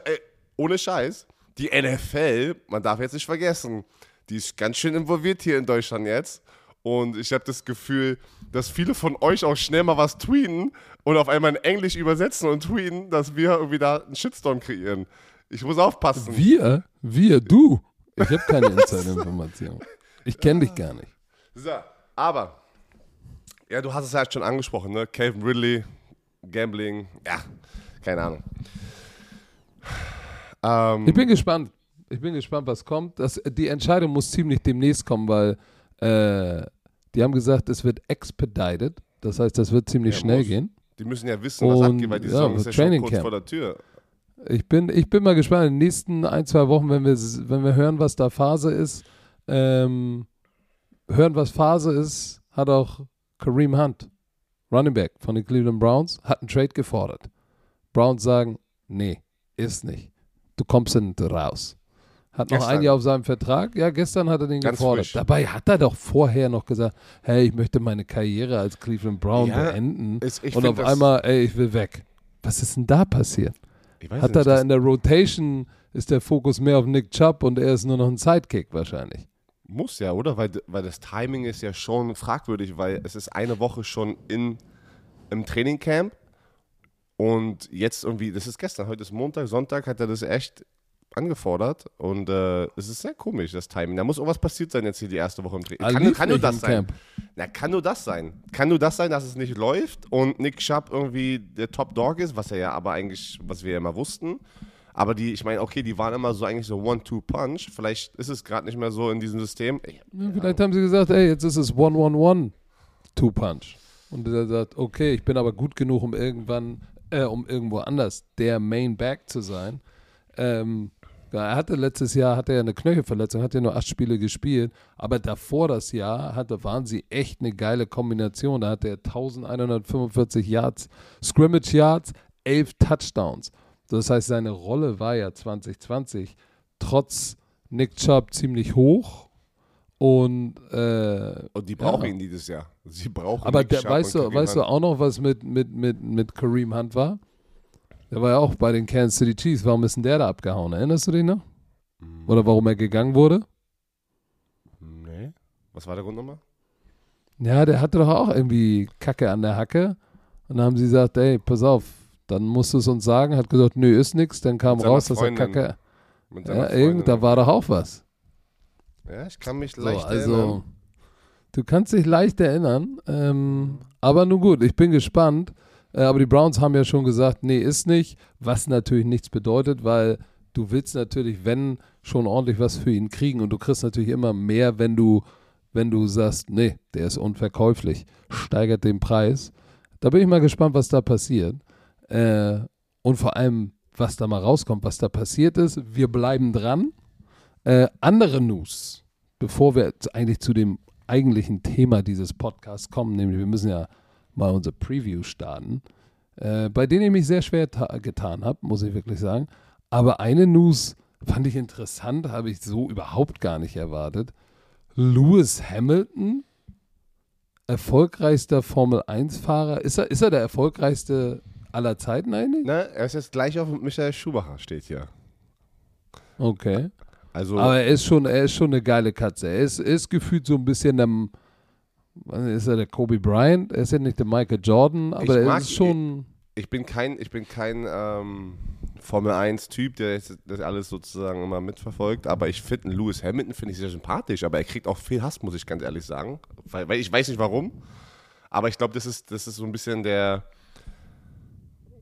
ohne Scheiß. Die NFL, man darf jetzt nicht vergessen, die ist ganz schön involviert hier in Deutschland jetzt. Und ich habe das Gefühl, dass viele von euch auch schnell mal was tweeten und auf einmal in Englisch übersetzen und tweeten, dass wir irgendwie da einen Shitstorm kreieren. Ich muss aufpassen. Wir? Wir? Du? Ich habe keine Insider-Information. Ich kenne dich gar nicht. So, aber, ja, du hast es halt schon angesprochen, ne? Calvin Ridley, Gambling, ja, keine Ahnung. Ähm, Ich bin gespannt. Ich bin gespannt, was kommt. Das, die Entscheidung muss ziemlich demnächst kommen, weil äh, die haben gesagt, es wird expedited. Das heißt, das wird ziemlich Ja, schnell muss. gehen. Die müssen ja wissen, was Und, abgeht, weil die ja, Saison ist ja schon Training kurz Camp. vor der Tür. Ich bin, ich bin mal gespannt. In den nächsten ein, zwei Wochen, wenn wir, wenn wir hören, was da Phase ist, ähm, hören, was Phase ist, hat auch Kareem Hunt, Running Back von den Cleveland Browns, hat einen Trade gefordert. Browns sagen, nee, ist nicht. Du kommst nicht raus. Hat noch Gestern. ein Jahr auf seinem Vertrag. Ja, gestern hat er den Ganz gefordert. frisch. Dabei hat er doch vorher noch gesagt, hey, ich möchte meine Karriere als Cleveland Brown Ja, beenden. ich Und auf einmal, ey, ich will weg. Was ist denn da passiert? Hat nicht, er da in der Rotation, ist der Fokus mehr auf Nick Chubb und er ist nur noch ein Sidekick wahrscheinlich. Muss ja, oder? Weil, weil das Timing ist ja schon fragwürdig, weil es ist eine Woche schon in, im Trainingcamp und jetzt irgendwie, das ist gestern, heute ist Montag, Sonntag hat er das echt angefordert und äh, es ist sehr komisch, das Timing. Da muss irgendwas passiert sein jetzt hier die erste Woche im Training. Ah, Kann, kann nur das sein. Camp. Na, kann nur das sein. Kann nur das sein, dass es nicht läuft und Nick Chubb irgendwie der Top Dog ist, was er ja aber eigentlich, was wir ja immer wussten. Aber die, ich meine, okay, die waren immer so eigentlich so One-Two-Punch. Vielleicht ist es gerade nicht mehr so in diesem System. Ich, Ja, vielleicht haben sie gesagt, ey, jetzt ist es One-One-One Two-Punch. Und er sagt, okay, ich bin aber gut genug, um irgendwann, äh, um irgendwo anders der Main Back zu sein. Ähm, er hatte letztes Jahr hatte er eine Knöchelverletzung, hat ja nur acht Spiele gespielt, aber davor das Jahr hatte, waren sie echt eine geile Kombination. Da hatte er 1145 Yards, Scrimmage Yards, 11 Touchdowns. Das heißt, seine Rolle war ja 2020 trotz Nick Chubb ziemlich hoch. Und äh, Und die brauchen Ja. ihn dieses Jahr. Sie brauchen aber Nick der, Chubb weißt, du, Kareem weißt du auch noch, was mit, mit, mit, mit Kareem Hunt war? Der war ja auch bei den Kansas City Chiefs. Warum ist denn der da abgehauen? Erinnerst du dich noch? Oder warum er gegangen wurde? Nee. Was war der Grund nochmal? Ja, der hatte doch auch irgendwie Kacke an der Hacke. Und dann haben sie gesagt, ey, pass auf, dann musst du es uns sagen. Hat gesagt, nö, ist nix. Dann kam Mit raus, dass er. Kacke. Ja, irgend, da war doch auch was. Ja, ich kann mich So, leicht also, erinnern. du kannst dich leicht erinnern. Ähm, aber nun gut, ich bin gespannt. Äh, aber die Browns haben ja schon gesagt, nee, ist nicht. Was natürlich nichts bedeutet, weil du willst natürlich, wenn schon ordentlich was für ihn kriegen. Und du kriegst natürlich immer mehr, wenn du, wenn du sagst, nee, der ist unverkäuflich. Steigert den Preis. Da bin ich mal gespannt, was da passiert. Äh, und vor allem, was da mal rauskommt, was da passiert ist. Wir bleiben dran. Äh, andere News, bevor wir eigentlich zu dem eigentlichen Thema dieses Podcasts kommen, nämlich wir müssen ja mal unser Preview starten, äh, bei denen ich mich sehr schwer ta- getan habe, muss ich wirklich sagen. Aber eine News fand ich interessant, habe ich so überhaupt gar nicht erwartet. Lewis Hamilton, erfolgreichster Formel-1-Fahrer. Ist er, ist er der erfolgreichste aller Zeiten eigentlich? Na, er ist jetzt gleich auf Michael Schumacher, steht hier. Okay. Also, Aber er ist schon, er ist schon eine geile Katze. Er ist, ist gefühlt so ein bisschen der, was ist er der Kobe Bryant? Er ist ja nicht der Michael Jordan, aber Ich er mag ist schon. ich bin kein, ich bin kein ähm, Formel 1-Typ, der das alles sozusagen immer mitverfolgt, aber ich finde Lewis Hamilton finde ich sehr sympathisch, aber er kriegt auch viel Hass, muss ich ganz ehrlich sagen. Weil, weil ich weiß nicht warum, aber ich glaube, das ist, das ist so ein bisschen der,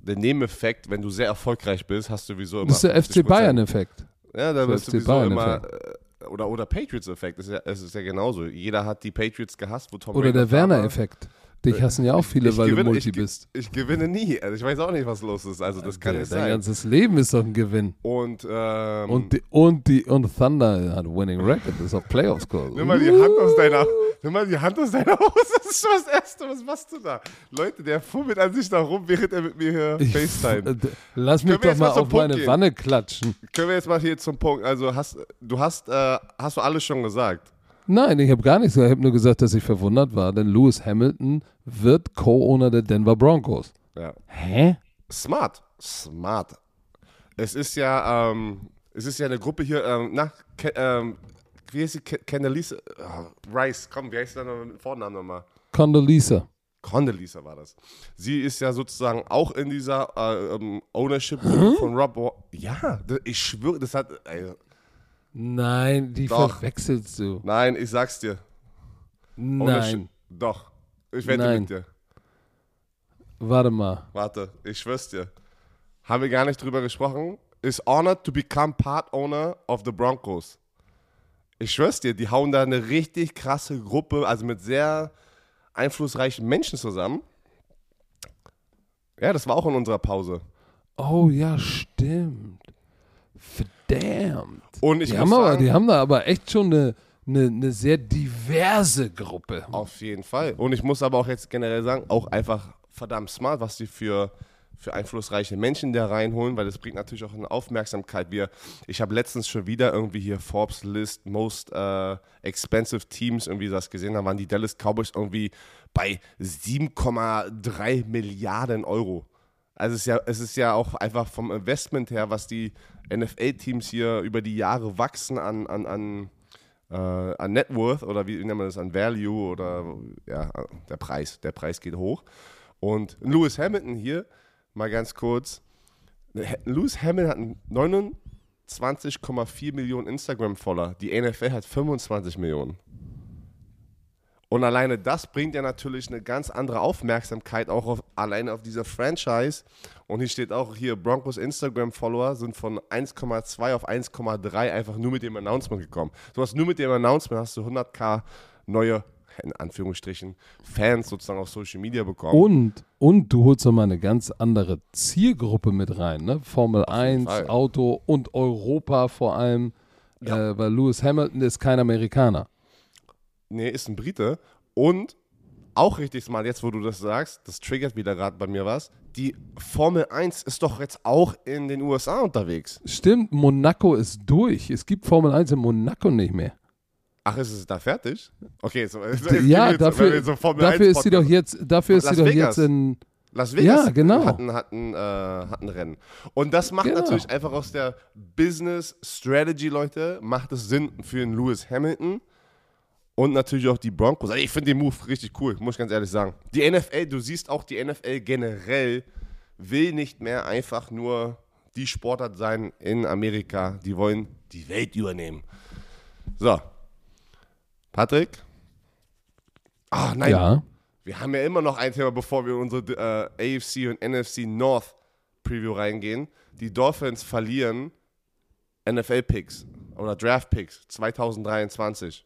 der Nebeneffekt, wenn du sehr erfolgreich bist, hast du sowieso immer. Das ist der 50%. FC Bayern-Effekt. Ja, da bist du sowieso immer. Effekt. äh, Oder, oder Patriots-Effekt, es ist, ja, ist ja genauso. Jeder hat die Patriots gehasst, wo Tom Oder Brady der. Werner-Effekt. Dich hassen ja auch viele, Ich weil gewinne- du Multi ich, bist. Ich gewinne nie. Also ich weiß auch nicht, was los ist. Also das kann Dein nicht Dein sein. ganzes Leben ist doch ein Gewinn. Und, ähm, Und die, und die und Thunder hat Winning Record, ist auf Playoffs Kurs. nimm mal die Hand aus deiner, nimm mal die Hand aus deiner Hose. Das ist schon das Erste. Was machst du da? Leute, der fummelt an sich da rum, während er mit mir hier FaceTime. äh, Lass mich doch mal mal auf Punkt meine gehen? Wanne klatschen. Können wir jetzt mal hier zum Punkt. Also hast du hast, äh, hast du alles schon gesagt. Nein, ich habe gar nichts gesagt. Ich habe nur gesagt, dass ich verwundert war, denn Lewis Hamilton wird Co-Owner der Denver Broncos. Ja. Hä? Smart. Smart. Es ist ja, ähm, es ist ja eine Gruppe hier, ähm, na, Ke ähm, wie heißt sie? Ke Candelisa? Oh, Rice, komm, wie heißt sie denn mit Vornamen nochmal? Condoleezza. Condoleezza war das. Sie ist ja sozusagen auch in dieser äh, ähm, Ownership von Rob. Wa- Ja, ich schwöre, das hat. Ey, Nein, die Doch. verwechselst du. nein, ich sag's dir. Nein. Doch. Ich wette Nein. mit dir. Warte mal. Warte, ich schwör's dir. Haben wir gar nicht drüber gesprochen. Is honored to become part owner of the Broncos. Ich schwör's dir, die hauen da eine richtig krasse Gruppe, also mit sehr einflussreichen Menschen zusammen. Ja, das war auch in unserer Pause. Oh ja, stimmt. Verdammt. Und ich Die muss haben, aber, sagen, die haben da aber echt schon eine, eine, eine sehr diverse Gruppe. Auf jeden Fall. Und ich muss aber auch jetzt generell sagen, auch einfach verdammt smart, was die für, für einflussreiche Menschen da reinholen, weil das bringt natürlich auch eine Aufmerksamkeit. Wir, ich habe letztens schon wieder irgendwie hier Forbes List Most uh, Expensive Teams irgendwie das gesehen, da waren die Dallas Cowboys irgendwie bei 7,3 Milliarden Euro. Also es ist, ja, es ist ja auch einfach vom Investment her, was die NFL-Teams hier über die Jahre wachsen an, an, an, äh, an Net Worth oder wie nennt man das, an Value oder ja, der Preis. Der Preis geht hoch. Und Lewis Hamilton hier, mal ganz kurz. Lewis Hamilton hat 29,4 Millionen Instagram-Follower. Die NFL hat 25 Millionen. Und alleine das bringt ja natürlich eine ganz andere Aufmerksamkeit auch auf, alleine auf dieser Franchise. Und hier steht auch hier, Broncos Instagram-Follower sind von 1,2 auf 1,3 einfach nur mit dem Announcement gekommen. Du hast nur mit dem Announcement hast du 100k neue in Anführungsstrichen, Fans sozusagen auf Social Media bekommen. Und, und du holst nochmal eine ganz andere Zielgruppe mit rein, ne? Formel 1, Fall. Auto und Europa vor allem, ja. äh, weil Lewis Hamilton ist kein Amerikaner. Nee, ist ein Brite. Und auch richtig mal, jetzt wo du das sagst, das triggert wieder gerade bei mir was. Die Formel 1 ist doch jetzt auch in den USA unterwegs. Stimmt, Monaco ist durch. Es gibt Formel 1 in Monaco nicht mehr. Ach, ist es da fertig? Okay, so, so ja, dafür, so dafür ist sie doch jetzt, dafür ist Las sie doch Vegas. jetzt in Las Vegas ja, genau. hatten, hatten, äh, hatten Rennen. Und das macht genau. natürlich einfach aus der Business Strategy, Leute, macht es Sinn für einen Lewis Hamilton und natürlich auch die Broncos. Also ich finde den Move richtig cool, muss ich ganz ehrlich sagen. Die NFL, du siehst auch, die NFL generell will nicht mehr einfach nur die Sportart sein in Amerika. Die wollen die Welt übernehmen. So, Patrick? Ah, nein. Ja. Wir haben ja immer noch ein Thema, bevor wir in unsere äh, AFC und NFC North Preview reingehen. Die Dolphins verlieren NFL-Picks oder Draft-Picks 2023.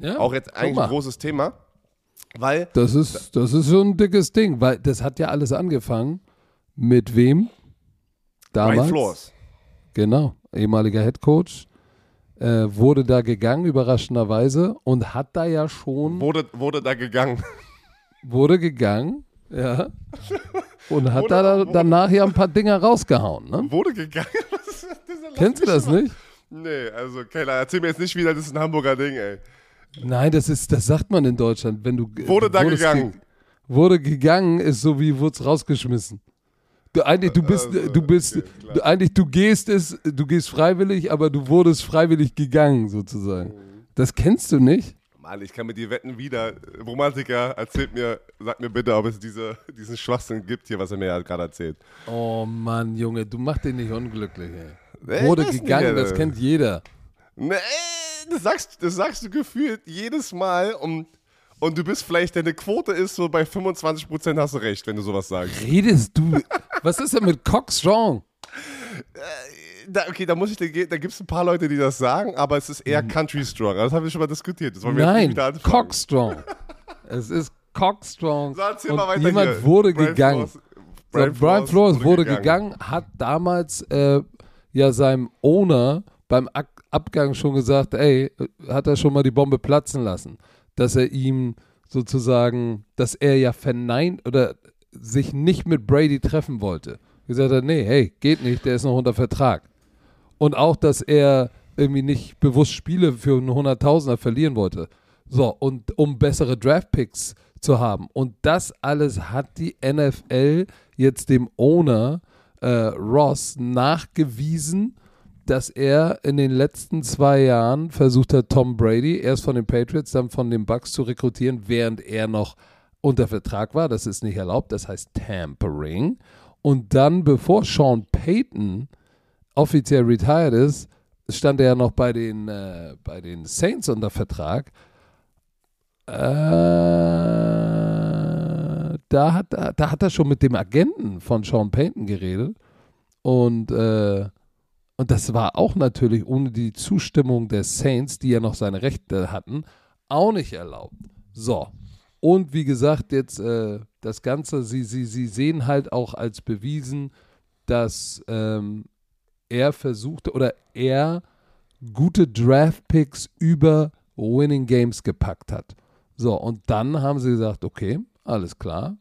Ja, Auch jetzt eigentlich ein großes Thema, weil. Das ist, das ist schon ein dickes Ding, weil das hat ja alles angefangen. Mit wem? Damals. Ryan Flores. Genau, ehemaliger Head Coach äh, wurde da gegangen, überraschenderweise, und hat da ja schon. Wurde, wurde da gegangen. Wurde gegangen, ja. Und hat wurde, da wurde, danach ja ein paar Dinger rausgehauen, ne? Wurde gegangen? Kennst du das mal. nicht? Nee, also Keller, erzähl mir jetzt nicht wieder, das ist ein Hamburger Ding, ey. Nein, das ist, das sagt man in Deutschland, wenn du. Wurde da gegangen. Ge wurde gegangen, ist so wie wurde es rausgeschmissen. Du, eigentlich, du bist, also, du bist, okay, du, eigentlich, du gehst es, du gehst freiwillig, aber du wurdest freiwillig gegangen, sozusagen. Mhm. Das kennst du nicht? Mann, ich kann mit dir wetten wieder. Romantiker, erzählt mir, sag mir bitte, ob es diese, diesen Schwachsinn gibt hier, was er mir gerade erzählt. Oh Mann, Junge, du machst den nicht unglücklich, ey. Wurde gegangen, nicht, das kennt jeder. Nee, das sagst, das sagst du gefühlt jedes Mal, um und du bist vielleicht, deine Quote ist so bei 25% hast du recht, wenn du sowas sagst. Redest du? Was ist denn mit Cockstrong? Äh, da, okay, da muss ich, da gibt es ein paar Leute, die das sagen, aber es ist eher mhm. Country Strong. Das haben wir schon mal diskutiert. Das wollen wir Nein, Cockstrong. es ist Cockstrong. So, erzähl mal weiter jemand hier. wurde Brian gegangen. Flores, Brian, so, Brian Flores wurde, wurde gegangen. gegangen, hat damals äh, ja seinem Owner beim Abgang schon gesagt, ey, hat er schon mal die Bombe platzen lassen dass er ihm sozusagen, dass er ja verneint oder sich nicht mit Brady treffen wollte. Gesagt hat, nee, hey, geht nicht, der ist noch unter Vertrag. Und auch, dass er irgendwie nicht bewusst Spiele für einen Hunderttausender verlieren wollte. So, und um bessere Draftpicks zu haben. Und das alles hat die NFL jetzt dem Owner äh, Ross nachgewiesen dass er in den letzten zwei Jahren versucht hat, Tom Brady erst von den Patriots, dann von den Bucks zu rekrutieren, während er noch unter Vertrag war. Das ist nicht erlaubt, das heißt Tampering. Und dann, bevor Sean Payton offiziell retired ist, stand er ja noch bei den, äh, bei den Saints unter Vertrag. Äh, da, hat, da hat er schon mit dem Agenten von Sean Payton geredet. Und äh, und das war auch natürlich ohne die Zustimmung der Saints, die ja noch seine Rechte hatten, auch nicht erlaubt. So. Und wie gesagt, jetzt äh, das Ganze, sie, sie, sie sehen halt auch als bewiesen, dass ähm, er versuchte oder er gute Draft-Picks über Winning Games gepackt hat. So, und dann haben sie gesagt, okay, alles klar.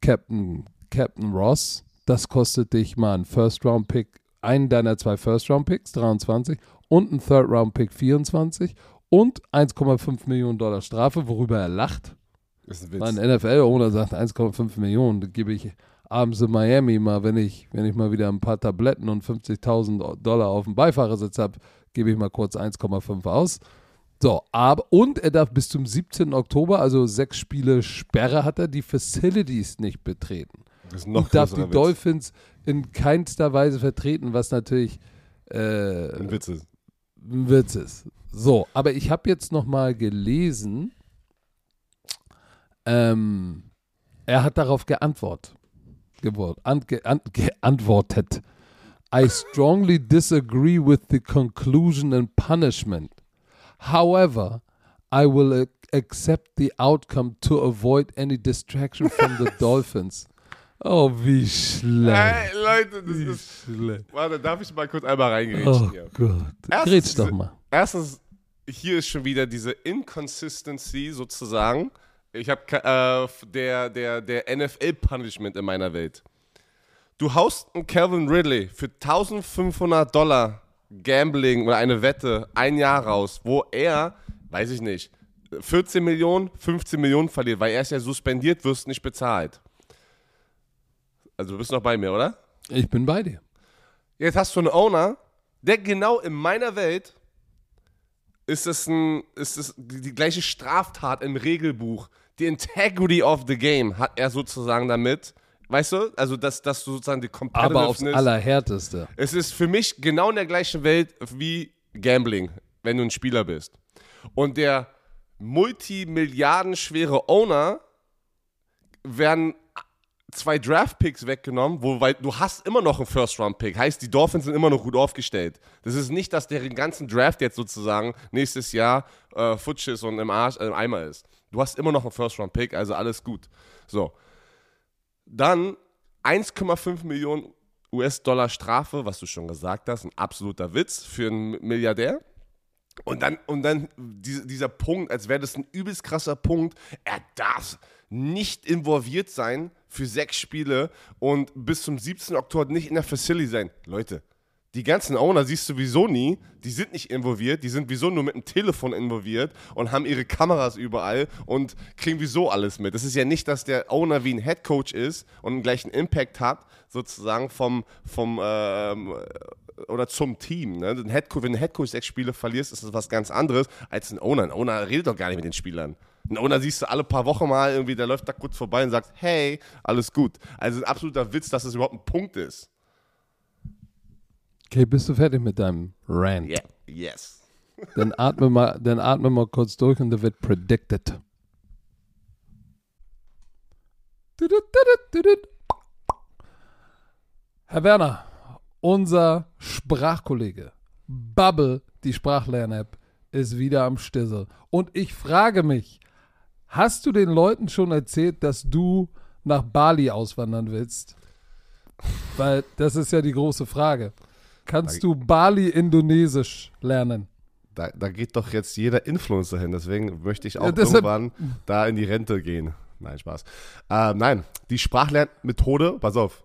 Captain Captain Ross. Das kostet dich mal einen First-Round-Pick, einen deiner zwei First-Round-Picks, 23, und einen Third-Round-Pick, 24, und 1,5 Millionen Dollar Strafe, worüber er lacht. Das ist ein Mein Witz. NFL-Owner sagt 1,5 Millionen, gebe ich abends in Miami mal, wenn ich, wenn ich mal wieder ein paar Tabletten und 50.000 Dollar auf dem Beifahrersitz habe, gebe ich mal kurz 1,5 aus. So, aber, und er darf bis zum 17. Oktober, also sechs Spiele Sperre hat er, die Facilities nicht betreten. Und darf die Witz. Dolphins in keinster Weise vertreten, was natürlich äh, Ein Witz ist. ein Witz ist. So, aber ich habe jetzt noch mal gelesen, ähm, er hat darauf geantwortet. Geantwortet. I strongly disagree with the conclusion and punishment. However, I will ac- accept the outcome to avoid any distraction from the Dolphins. Oh, wie schlecht. Ey, Leute, das Wie ist. schlecht. Warte, darf ich mal kurz einmal reingerätschen Oh hier? Gott. Erstens doch mal. Erstens, hier ist schon wieder diese Inconsistency sozusagen. Ich habe äh, der, der, der NFL-Punishment in meiner Welt. Du haust einen Calvin Ridley für 1500 Dollar Gambling oder eine Wette ein Jahr raus, wo er, weiß ich nicht, 14 Millionen, 15 Millionen verliert, weil er ist ja suspendiert, wirst nicht bezahlt. Also du bist noch bei mir, oder? Ich bin bei dir. Jetzt hast du einen Owner, der genau in meiner Welt ist es, ein, ist es die, gleiche Straftat im Regelbuch. Die Integrity of the Game hat er sozusagen damit. Weißt du? Also, dass, dass du sozusagen die Aber aufs Competitiveness. Allerhärteste. Es ist für mich genau in der gleichen Welt wie Gambling, wenn du ein Spieler bist. Und der multimilliardenschwere Owner werden zwei Draft-Picks weggenommen, wobei du hast immer noch einen First-Round-Pick. Heißt, die Dolphins sind immer noch gut aufgestellt. Das ist nicht, dass deren ganzen Draft jetzt sozusagen nächstes Jahr äh, futsch ist und im Arsch, äh, im Eimer ist. Du hast immer noch einen First-Round-Pick, also alles gut. So. Dann 1,5 Millionen US-Dollar Strafe, was du schon gesagt hast, ein absoluter Witz für einen Milliardär. Und dann, und dann diese, dieser Punkt, als wäre das ein übelst krasser Punkt, er darf nicht involviert sein für sechs Spiele und bis zum 17. Oktober nicht in der Facility sein. Leute, die ganzen Owner siehst du sowieso nie, die sind nicht involviert, die sind wieso nur mit dem Telefon involviert und haben ihre Kameras überall und kriegen wieso alles mit. Das ist ja nicht, dass der Owner wie ein Headcoach ist und einen gleichen Impact hat, sozusagen vom, vom ähm, oder zum Team. Ne? Ein Headcoach, wenn ein Headcoach sechs Spiele verlierst, ist das was ganz anderes als ein Owner. Ein Owner redet doch gar nicht mit den Spielern. Ein Owner siehst du alle paar Wochen mal irgendwie, der läuft da kurz vorbei und sagt, hey, alles gut. Also ein absoluter Witz, dass es überhaupt ein Punkt ist. Okay, bist du fertig mit deinem Rant? Yeah, yes. Dann atme mal, dann atme mal kurz durch und da wird predicted. Herr Werner, unser Sprachkollege Bubble, die Sprachlern-App, ist wieder am Stissel. Und ich frage mich, hast du den Leuten schon erzählt, dass du nach Bali auswandern willst? Weil das ist ja die große Frage. Kannst du Bali-Indonesisch lernen? Da, da geht doch jetzt jeder Influencer hin, deswegen möchte ich auch Ja, irgendwann da in die Rente gehen. Nein, Spaß. Ähm, nein, die Sprachlernmethode, pass auf,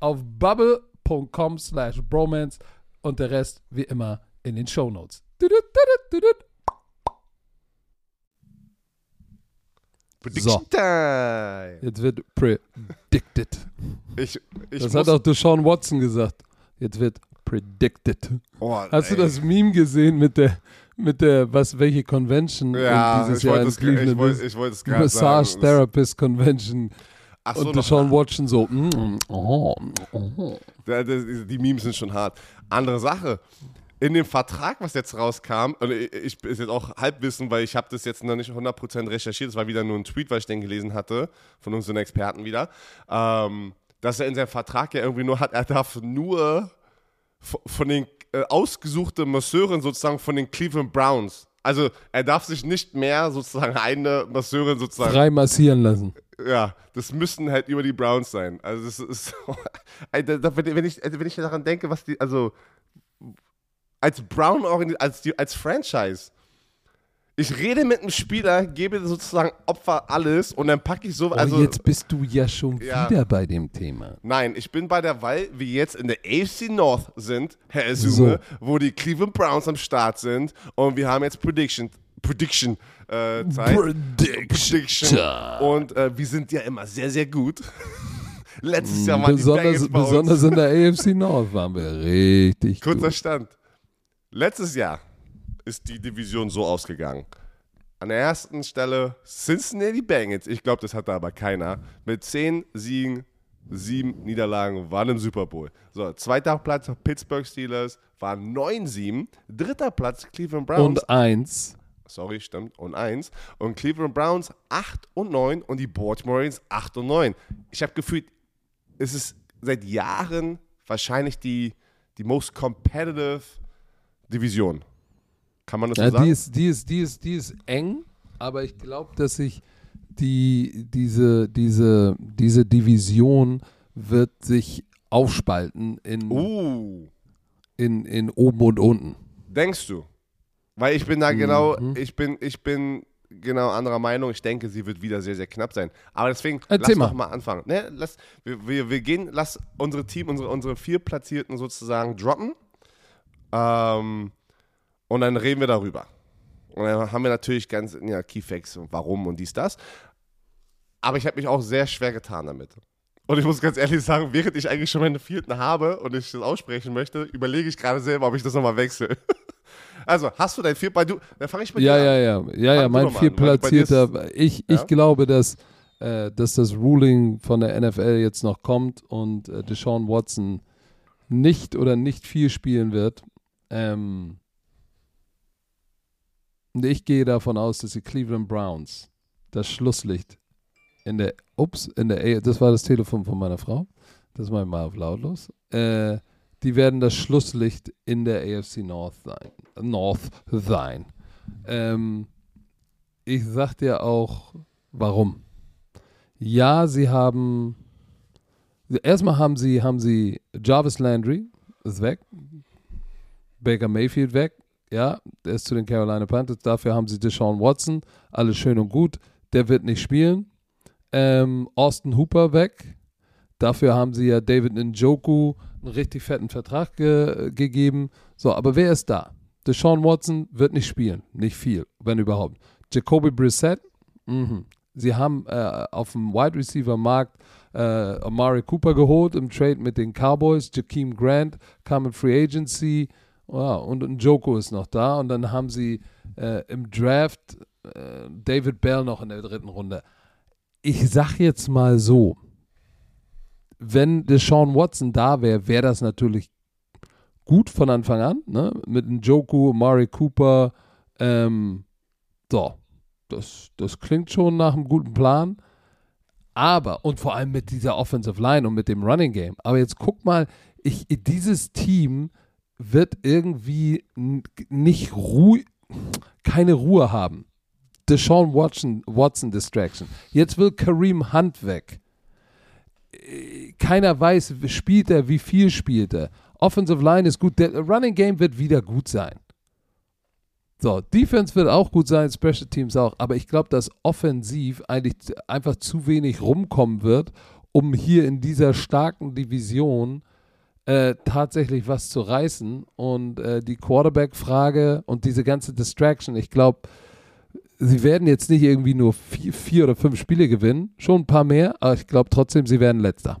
auf bubble.com slash bromance und der Rest wie immer in den tudut, tudut. Prediction So. Time. Jetzt wird predicted. Ich, ich Das hat auch Deshaun Watson gesagt. Jetzt wird predicted. oh, Hast du ey. das Meme gesehen mit der, mit der, was, welche Convention Ja, dieses ich Jahr in es, ich Cleveland wollte, ich wollte es gerade Massage sagen. Therapist Convention. Ach so, und noch- Deshaun Watson so, mm, oh, oh. Die Memes sind schon hart. Andere Sache. In dem Vertrag, was jetzt rauskam, und ich, ist jetzt auch Halbwissen, weil ich habe das jetzt noch nicht 100% recherchiert, das war wieder nur ein Tweet, was ich den gelesen hatte, von unseren Experten wieder, ähm, dass er in seinem Vertrag ja irgendwie nur hat, er darf nur von den äh, ausgesuchten Masseuren sozusagen von den Cleveland Browns. Also er darf sich nicht mehr sozusagen eine Masseurin sozusagen frei massieren lassen. Ja, das müssten halt über die Browns sein. Also das ist, da- wenn ich, also wenn ich daran denke, was die, also als Brown als die, als Franchise. Ich rede mit einem Spieler, gebe sozusagen Opfer alles und dann packe ich so, also oh, jetzt bist du ja schon Ja. wieder bei dem Thema. nein, ich bin bei der, weil wir jetzt in der AFC North sind, Herr Esume, wo die Cleveland Browns am Start sind und wir haben jetzt Prediction, Prediction äh, Zeit. Prediction. Prediction. Und äh, wir sind ja immer sehr, sehr gut. Letztes Jahr waren die Besonders, Bengals bei uns. besonders in der AFC North waren wir richtig Kurzer gut. Stand. Letztes Jahr ist die Division so ausgegangen. An der ersten Stelle Cincinnati Bengals. Ich glaube, das hatte aber keiner. Mit 10 Siegen, 7 Niederlagen, waren im Super Bowl. So, zweiter Platz Pittsburgh Steelers, waren 9-7. Dritter Platz Cleveland Browns. Und eins. Sorry, stimmt. Und 1. Und Cleveland Browns 8 und 9 und die Baltimore Ravens 8 und 9. Ich habe gefühlt, es ist seit Jahren wahrscheinlich die, die most competitive Division. Kann man das so Ja, sagen? die, ist, die, ist, die, ist, die ist eng, aber ich glaube, dass sich die, diese, diese, diese Division wird sich aufspalten in, uh, in, in oben und unten. denkst du? Weil ich bin da genau, Mhm. ich bin, ich bin genau anderer Meinung. Ich denke, sie wird wieder sehr, sehr knapp sein. Aber deswegen, Erzähl lass mal. doch mal anfangen. Ne, lass, wir, wir, wir gehen, lass unsere Team, unsere, unsere vier Platzierten sozusagen droppen. Ähm, und dann reden wir darüber. Und dann haben wir natürlich ganz, ja, Keyfacts und warum und dies, das. Aber ich habe mich auch sehr schwer getan damit. Und ich muss ganz ehrlich sagen, während ich eigentlich schon meine vierten habe und ich das aussprechen möchte, überlege ich gerade selber, ob ich das nochmal wechsle. Also, hast du dein vier, bei du, dann fange ich mit ja, dir ja, an. ja, ja, ja, du mein dir viertplatzierter. Ich, ich Ja? glaube, dass, äh, dass das Ruling von der NFL jetzt noch kommt und äh, Deshaun Watson nicht oder nicht viel spielen wird. Ähm, und ich gehe davon aus, dass die Cleveland Browns das Schlusslicht in der, ups, in der, A- das war das Telefon von meiner Frau. Das mache ich mal auf lautlos. Äh, die werden das Schlusslicht in der AFC North sein. North sein. Ähm, ich sag dir auch, warum. Ja, sie haben. Erstmal haben sie, haben sie Jarvis Landry, ist weg. Baker Mayfield weg. Ja, der ist zu den Carolina Panthers. Dafür haben sie Deshaun Watson. Alles schön und gut. Der wird nicht spielen. Ähm, Austin Hooper weg. Dafür haben sie ja David Njoku einen richtig fetten Vertrag ge gegeben. So, aber wer ist da? Deshaun Watson wird nicht spielen. Nicht viel, wenn überhaupt. Jacoby Brissett, mhm. sie haben äh, auf dem Wide Receiver Markt äh, Amari Cooper geholt im Trade mit den Cowboys. Jakeem Grant kam in Free Agency. Ja, und Njoku ist noch da. Und dann haben sie äh, im Draft äh, David Bell noch in der dritten Runde. Ich sag jetzt mal so, wenn Deshaun Watson da wäre, wäre das natürlich gut von Anfang an, ne? Mit Njoku, Mari Cooper, ähm, so, das, das klingt schon nach einem guten Plan. Aber, und vor allem mit dieser Offensive Line und mit dem Running Game. Aber jetzt guck mal, ich, dieses Team wird irgendwie nicht Ruhe, keine Ruhe haben. Deshaun Watson, Watson Distraction. Jetzt will Kareem Hunt weg. Keiner weiß, spielt er, wie viel spielt er. Offensive Line ist gut. Der Running Game wird wieder gut sein. So, Defense wird auch gut sein, Special Teams auch, aber ich glaube, dass offensiv eigentlich einfach zu wenig rumkommen wird, um hier in dieser starken Division äh, tatsächlich was zu reißen. Und äh, die Quarterback-Frage und diese ganze Distraction, ich glaube, sie werden jetzt nicht irgendwie nur vier, vier oder fünf Spiele gewinnen, schon ein paar mehr, aber ich glaube trotzdem, sie werden letzter.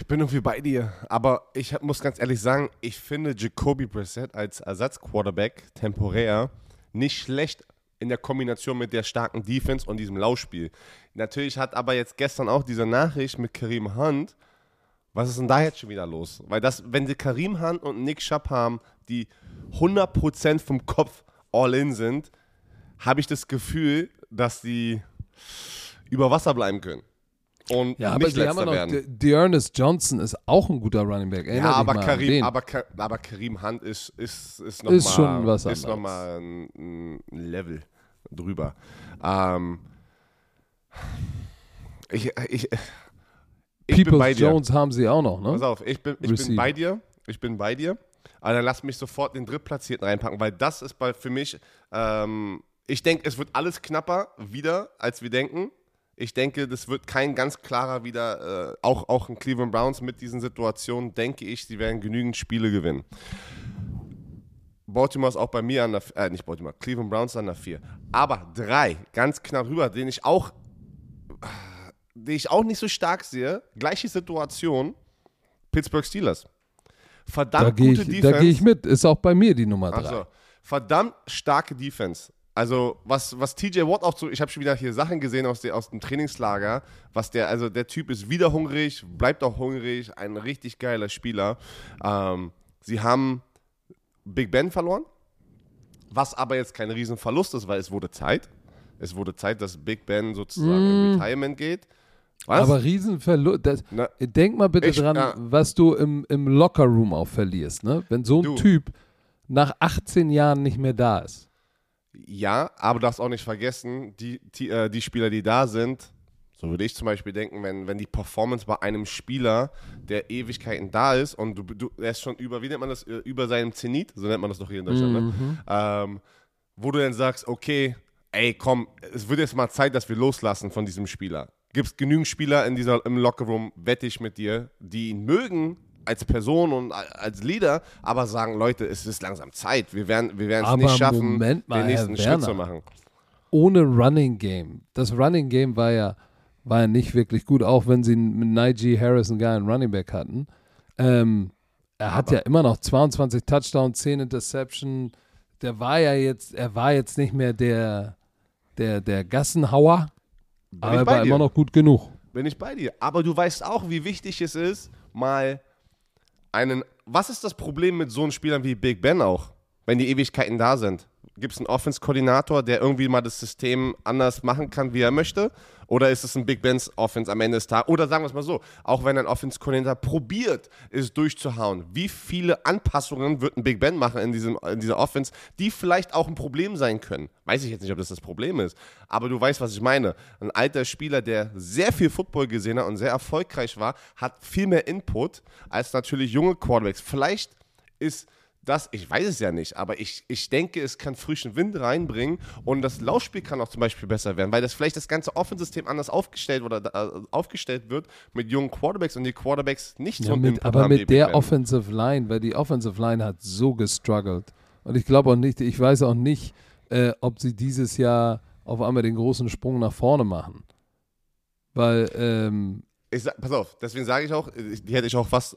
Ich bin irgendwie bei dir. Aber ich muss ganz ehrlich sagen, ich finde Jacoby Brissett als Ersatzquarterback temporär nicht schlecht in der Kombination mit der starken Defense und diesem Laufspiel. Natürlich hat aber jetzt gestern auch diese Nachricht mit Kareem Hunt. Was ist denn da jetzt schon wieder los? Weil das, wenn sie Kareem Hunt und Nick Schapp haben, die 100% vom Kopf all in sind, habe ich das Gefühl, dass sie über Wasser bleiben können. Und Ja, aber nicht haben letzter noch, werden. De- Dearness Johnson ist auch ein guter Running Back. Erinnert Ja, aber Karim, aber, aber Karim Hunt ist, ist, ist noch Ist mal, schon was ist noch mal ein, ein Level drüber. Ähm, ich, ich, ich bin Peoples bei dir. Jones haben sie auch noch, Pass ne? auf, ich bin, ich bin bei dir. Ich bin bei dir. Aber dann lass mich sofort den Drittplatzierten reinpacken, weil das ist bei, für mich, ähm, ich denke, es wird alles knapper wieder, als wir denken. Ich denke, das wird kein ganz klarer wieder, äh, auch, auch in Cleveland Browns mit diesen Situationen, denke ich, sie werden genügend Spiele gewinnen. Baltimore ist auch bei mir an der, äh, nicht Baltimore, Cleveland Browns an der 4. Aber drei, ganz knapp rüber, den ich auch, den ich auch nicht so stark sehe, gleiche Situation, Pittsburgh Steelers. Verdammt Da gehe gute ich, Defense. da geh ich mit. Ist auch bei mir die Nummer 3. Also, verdammt starke Defense. Also, was, was TJ Watt auch so, ich habe schon wieder hier Sachen gesehen aus, der, aus dem Trainingslager, was der, also der Typ ist wieder hungrig, bleibt auch hungrig, ein richtig geiler Spieler. Ähm, sie haben Big Ben verloren, was aber jetzt kein Riesenverlust ist, weil es wurde Zeit. Es wurde Zeit, dass Big Ben sozusagen in Retirement geht. Was? Aber Riesenverlust. das- Na, Denk mal bitte Ich- dran, ja. was du im, im Lockerroom auch verlierst, ne? Wenn so ein Du. Typ nach 18 Jahren nicht mehr da ist. Ja, aber du darfst auch nicht vergessen, die, die, äh, die Spieler, die da sind, so würde ich zum Beispiel denken, wenn, wenn die Performance bei einem Spieler, der Ewigkeiten da ist und du, du er ist schon über, wie nennt man das, äh, über seinem Zenit, so nennt man das doch hier in Deutschland, ne? ähm, wo du dann sagst, okay, ey, komm, es wird jetzt mal Zeit, dass wir loslassen von diesem Spieler. Gibt es genügend Spieler in dieser, im Lockerroom, wette ich mit dir, die ihn mögen als Person und als Leader, aber sagen, Leute, es ist langsam Zeit. Wir werden, wir es nicht schaffen, Moment mal, den nächsten Schritt zu machen. ohne Running Game. Das Running Game war ja, war ja nicht wirklich gut, auch wenn sie mit Najee Harris einen geilen Running Back hatten. Ähm, er hat Aber- ja immer noch 22 Touchdowns, 10 Interception. Der war ja jetzt, er war jetzt nicht mehr der, der, der Gassenhauer, Bin aber ich er bei war dir. immer noch gut genug. Bin ich bei dir. Aber du weißt auch, wie wichtig es ist, mal einen. Was ist das Problem mit so einem Spielern wie Big Ben auch, wenn die Ewigkeiten da sind? Gibt es einen Offense-Koordinator, der irgendwie mal das System anders machen kann, wie er möchte? Oder ist es ein Big Ben's Offense am Ende des Tages? Oder sagen wir es mal so, auch wenn ein Offense-Koordinator probiert, es durchzuhauen, wie viele Anpassungen wird ein Big Ben machen in, diesem, in dieser Offense, die vielleicht auch ein Problem sein können? Weiß ich jetzt nicht, ob das das Problem ist. Aber du weißt, was ich meine. Ein alter Spieler, der sehr viel Football gesehen hat und sehr erfolgreich war, hat viel mehr Input als natürlich junge Quarterbacks. Vielleicht ist das, ich weiß es ja nicht, aber ich, ich denke, es kann frischen Wind reinbringen und das Laufspiel kann auch zum Beispiel besser werden, weil das vielleicht das ganze Offensystem anders aufgestellt oder äh, aufgestellt wird mit jungen Quarterbacks und die Quarterbacks nicht so Ja, einen mit, aber mit der Ben. Offensive Line, weil die Offensive Line hat so gestruggelt. Und ich glaube auch nicht, ich weiß auch nicht, äh, ob sie dieses Jahr auf einmal den großen Sprung nach vorne machen. Weil, ähm, Ich sag, pass auf, deswegen sage ich auch, die hätte ich auch fast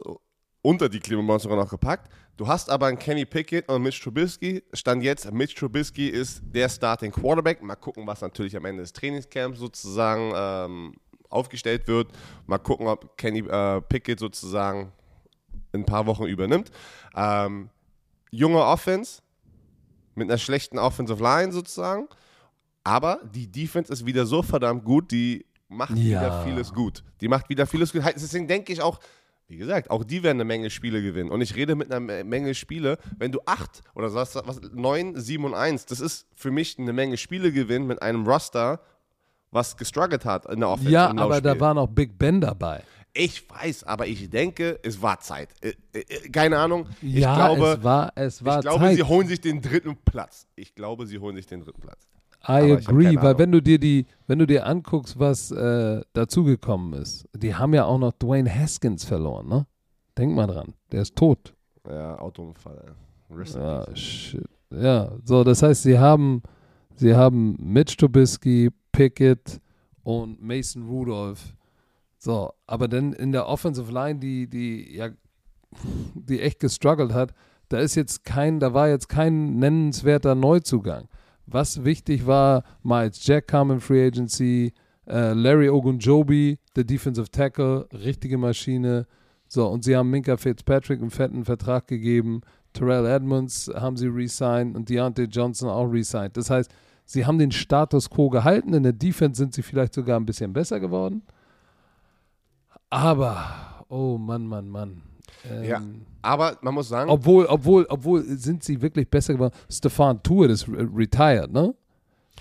unter die Cleveland Browns sogar noch gepackt. Du hast aber einen Kenny Pickett und Mitch Trubisky. Stand jetzt, Mitch Trubisky ist der Starting Quarterback. Mal gucken, was natürlich am Ende des Trainingscamps sozusagen ähm, aufgestellt wird. Mal gucken, ob Kenny äh, Pickett sozusagen in ein paar Wochen übernimmt. Ähm, junge Offense mit einer schlechten Offensive Line sozusagen. Aber die Defense ist wieder so verdammt gut, die macht Ja. wieder vieles gut. Die macht wieder vieles gut. Heißt, Deswegen denke ich auch, wie gesagt, auch die werden eine Menge Spiele gewinnen. Und ich rede mit einer Me- Menge Spiele, wenn du acht oder was, was, neun, sieben und eins, das ist für mich eine Menge Spiele gewinnen mit einem Roster, was gestruggelt hat in der Offense. ja, aber da Laufspiel. war noch Big Ben dabei. Ich weiß, aber ich denke, es war Zeit. Äh, äh, äh, keine Ahnung. Ich ja, glaube, es war, es war ich glaube Zeit. sie holen sich den dritten Platz. Ich glaube, sie holen sich den dritten Platz. I Aber agree, weil Ahnung. wenn du dir die, wenn du dir anguckst, was äh, dazugekommen ist, die haben ja auch noch Dwayne Haskins verloren, ne? Denk mal dran, der ist tot. Ja, Autounfall. Ja, shit. Ja, so, das heißt, sie haben, sie haben Mitch Trubisky, Pickett und Mason Rudolph. So, aber dann in der Offensive Line, die, die, ja, die echt gestruggelt hat, da ist jetzt kein, da war jetzt kein nennenswerter Neuzugang. Was wichtig war, Miles Jack kam in Free Agency, äh, Larry Ogunjobi, der Defensive Tackle, richtige Maschine. So, und sie haben Minka Fitzpatrick einen fetten Vertrag gegeben. Terrell Edmonds haben sie resigned und Deontay Johnson auch resigned. Das heißt, sie haben den Status quo gehalten. In der Defense sind sie vielleicht sogar ein bisschen besser geworden. Aber, oh Mann, Mann, Mann. Ähm, Ja. Aber man muss sagen, obwohl, obwohl, obwohl sind sie wirklich besser geworden. Stefan Tour ist re retired, ne?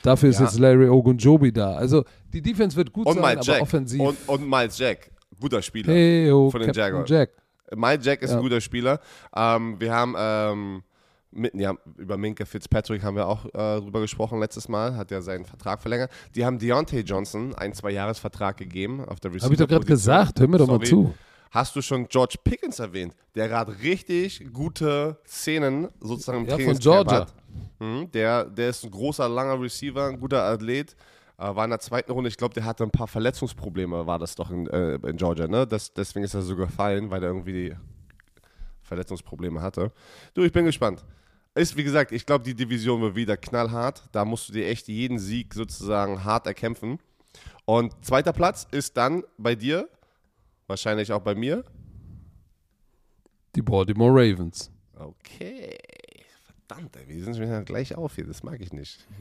Dafür ist Ja. jetzt Larry Ogunjobi da. Also die Defense wird gut und sein, Miles aber Jack. offensiv. Und, und Miles Jack. Guter Spieler. hey, oh, von den Captain Jaguars. Jack. Miles Jack ist Ja. ein guter Spieler. Ähm, wir haben ähm, mit, ja, über Minka Fitzpatrick haben wir auch äh, drüber gesprochen letztes Mal, hat ja seinen Vertrag verlängert. Die haben Deontay Johnson einen Zwei-Jahres-Vertrag gegeben auf der Habe ich doch gerade gesagt. Hör mir doch mal Sorry. zu. Hast du schon George Pickens erwähnt, der gerade richtig gute Szenen sozusagen im Ja, von Trainingscamp Georgia. hat. Mhm, der, der ist ein großer, langer Receiver, ein guter Athlet. Äh, war in der zweiten Runde, ich glaube, der hatte ein paar Verletzungsprobleme, war das doch in, äh, in Georgia, ne? Das, deswegen ist er so gefallen, weil er irgendwie Verletzungsprobleme hatte. Du, ich bin gespannt. Ist, wie gesagt, ich glaube, die Division wird wieder knallhart. Da musst du dir echt jeden Sieg sozusagen hart erkämpfen. Und zweiter Platz ist dann bei dir, wahrscheinlich auch bei mir. Die Baltimore Ravens. Okay. Verdammt, ey, wir sind schon gleich auf hier. Das mag ich nicht.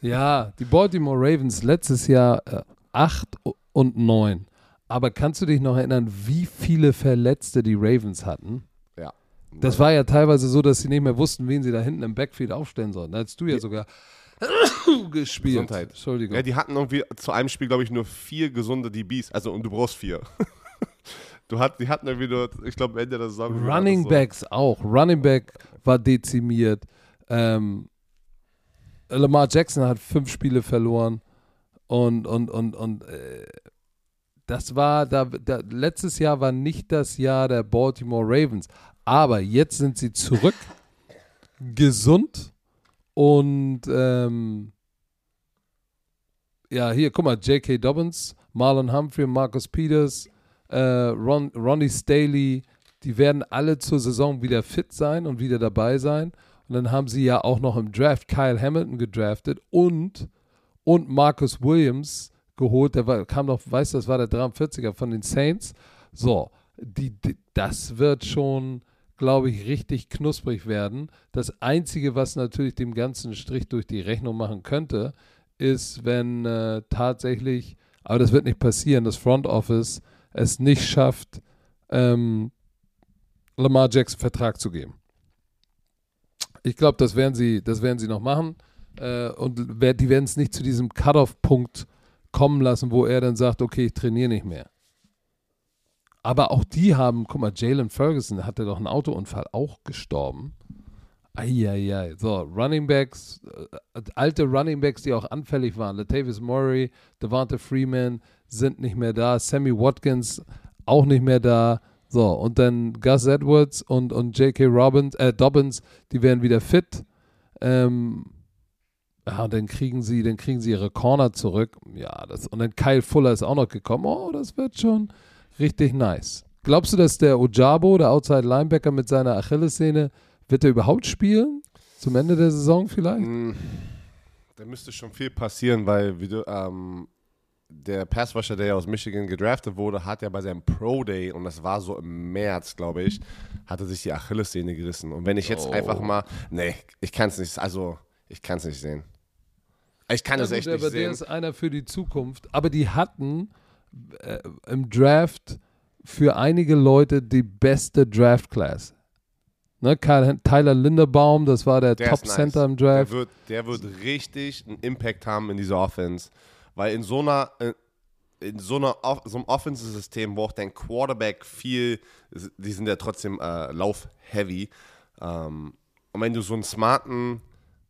Ja, die Baltimore Ravens letztes Jahr äh, 8 und 9. Aber kannst du dich noch erinnern, wie viele Verletzte die Ravens hatten? Ja. Das war ja teilweise so, dass sie nicht mehr wussten, wen sie da hinten im Backfield aufstellen sollten. Da hast du ja sogar gespielt. Gesundheit. Entschuldigung. Ja, die hatten irgendwie zu einem Spiel, glaube ich, nur vier gesunde DBs. Also, und du brauchst vier. Du hat, die hatten irgendwie nur, ich glaube, Ende der Saison. Running so. Backs auch. Running Back war dezimiert. Ähm, Lamar Jackson hat fünf Spiele verloren. Und, und, und, und äh, das war, da, da, letztes Jahr war nicht das Jahr der Baltimore Ravens. Aber jetzt sind sie zurück, gesund und ähm, ja, hier, guck mal, J.K. Dobbins, Marlon Humphrey, Marcus Peters, äh, Ron, Ronnie Staley, die werden alle zur Saison wieder fit sein und wieder dabei sein. Und dann haben sie ja auch noch im Draft Kyle Hamilton gedraftet und, und Marcus Williams geholt. Der war, kam noch, weißt du, das war der 43er von den Saints. So, die, die, das wird schon, glaube ich, richtig knusprig werden. Das Einzige, was natürlich dem ganzen Strich durch die Rechnung machen könnte, ist, wenn äh, tatsächlich, aber das wird nicht passieren, das Front Office es nicht schafft, ähm, Lamar Jackson Vertrag zu geben. Ich glaube, das werden sie, das werden sie noch machen. Äh, und die werden es nicht zu diesem Cut-off-Punkt kommen lassen, wo er dann sagt, okay, ich trainiere nicht mehr. Aber auch die haben, guck mal, Jalen Ferguson hatte doch einen Autounfall, auch gestorben. Eieiei. So, Running Backs, äh, alte Running Backs, die auch anfällig waren. Latavius Murray, Devonta Freeman sind nicht mehr da. Sammy Watkins auch nicht mehr da. So, und dann Gus Edwards und, und J.K. Robbins, äh, Dobbins, die werden wieder fit. Ähm, ja, dann kriegen sie, dann kriegen sie ihre Corner zurück. Ja, das, und dann Kyle Fuller ist auch noch gekommen. Oh, das wird schon richtig nice. Glaubst du, dass der Ojabo, der Outside Linebacker mit seiner Achillessehne, wird er überhaupt spielen? Zum Ende der Saison vielleicht? Mm, da müsste schon viel passieren, weil wie du, ähm, der Passwasher, der ja aus Michigan gedraftet wurde, hat ja bei seinem Pro Day, und das war so im März, glaube ich, hatte sich die Achillessehne gerissen. Und wenn ich jetzt oh. einfach mal, nee, ich kann es nicht, also ich kann es nicht sehen. Ich kann es echt nicht aber sehen. Der ist einer für die Zukunft. Aber die hatten äh, im Draft für einige Leute die beste Draft Class. Ne, Tyler Linderbaum, das war der, der Top Center nice. im Draft. Der wird, der wird richtig einen Impact haben in dieser Offense. Weil in so einer, äh, in so, einer, so einem Offensive-System, wo auch dein Quarterback viel, die sind ja trotzdem äh, lauf-heavy. Ähm, und wenn du so einen smarten,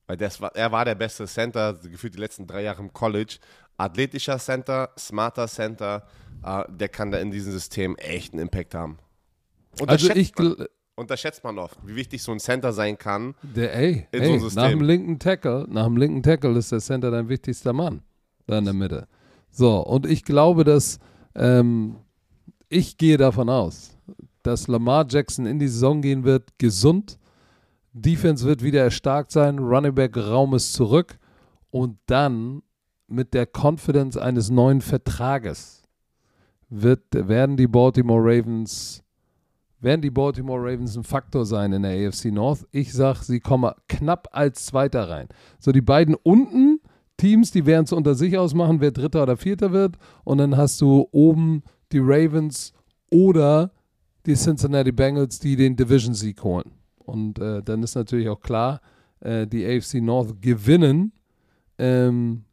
weil das war, er war der beste Center, gefühlt die letzten drei Jahre im College, athletischer Center, smarter Center, äh, der kann da in diesem System echt einen Impact haben. Also ich unterschätzt man oft, wie wichtig so ein Center sein kann. Der, ey, ey, so nach dem linken Tackle, nach dem linken Tackle ist der Center dein wichtigster Mann da in der Mitte. So, und ich glaube, dass ähm, ich gehe davon aus, dass Lamar Jackson in die Saison gehen wird, gesund. Defense wird wieder erstarkt sein, Running Back Raum ist zurück und dann mit der Confidence eines neuen Vertrages wird, werden die Baltimore Ravens werden die Baltimore Ravens ein Faktor sein in der AFC North. Ich sage, sie kommen knapp als Zweiter rein. So die beiden unten Teams, die werden es unter sich ausmachen, wer Dritter oder Vierter wird. Und dann hast du oben die Ravens oder die Cincinnati Bengals, die den Division-Sieg holen. Und äh, dann ist natürlich auch klar, äh, die AFC North gewinnen. Ähm,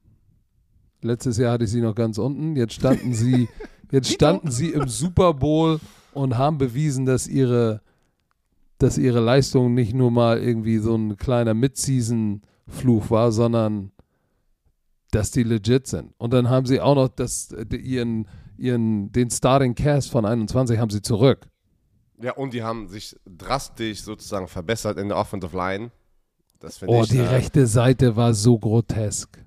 letztes Jahr hatte ich sie noch ganz unten. Jetzt standen sie, jetzt standen sie im Super Bowl und haben bewiesen, dass ihre, dass ihre Leistung nicht nur mal irgendwie so ein kleiner Mid-Season-Fluch war, sondern dass die legit sind. Und dann haben sie auch noch das, ihren, ihren, den Starting Cast von 21 haben sie zurück. Ja, und die haben sich drastisch sozusagen verbessert in der Offensive Line. Das oh, ich, die äh, rechte Seite war so grotesk.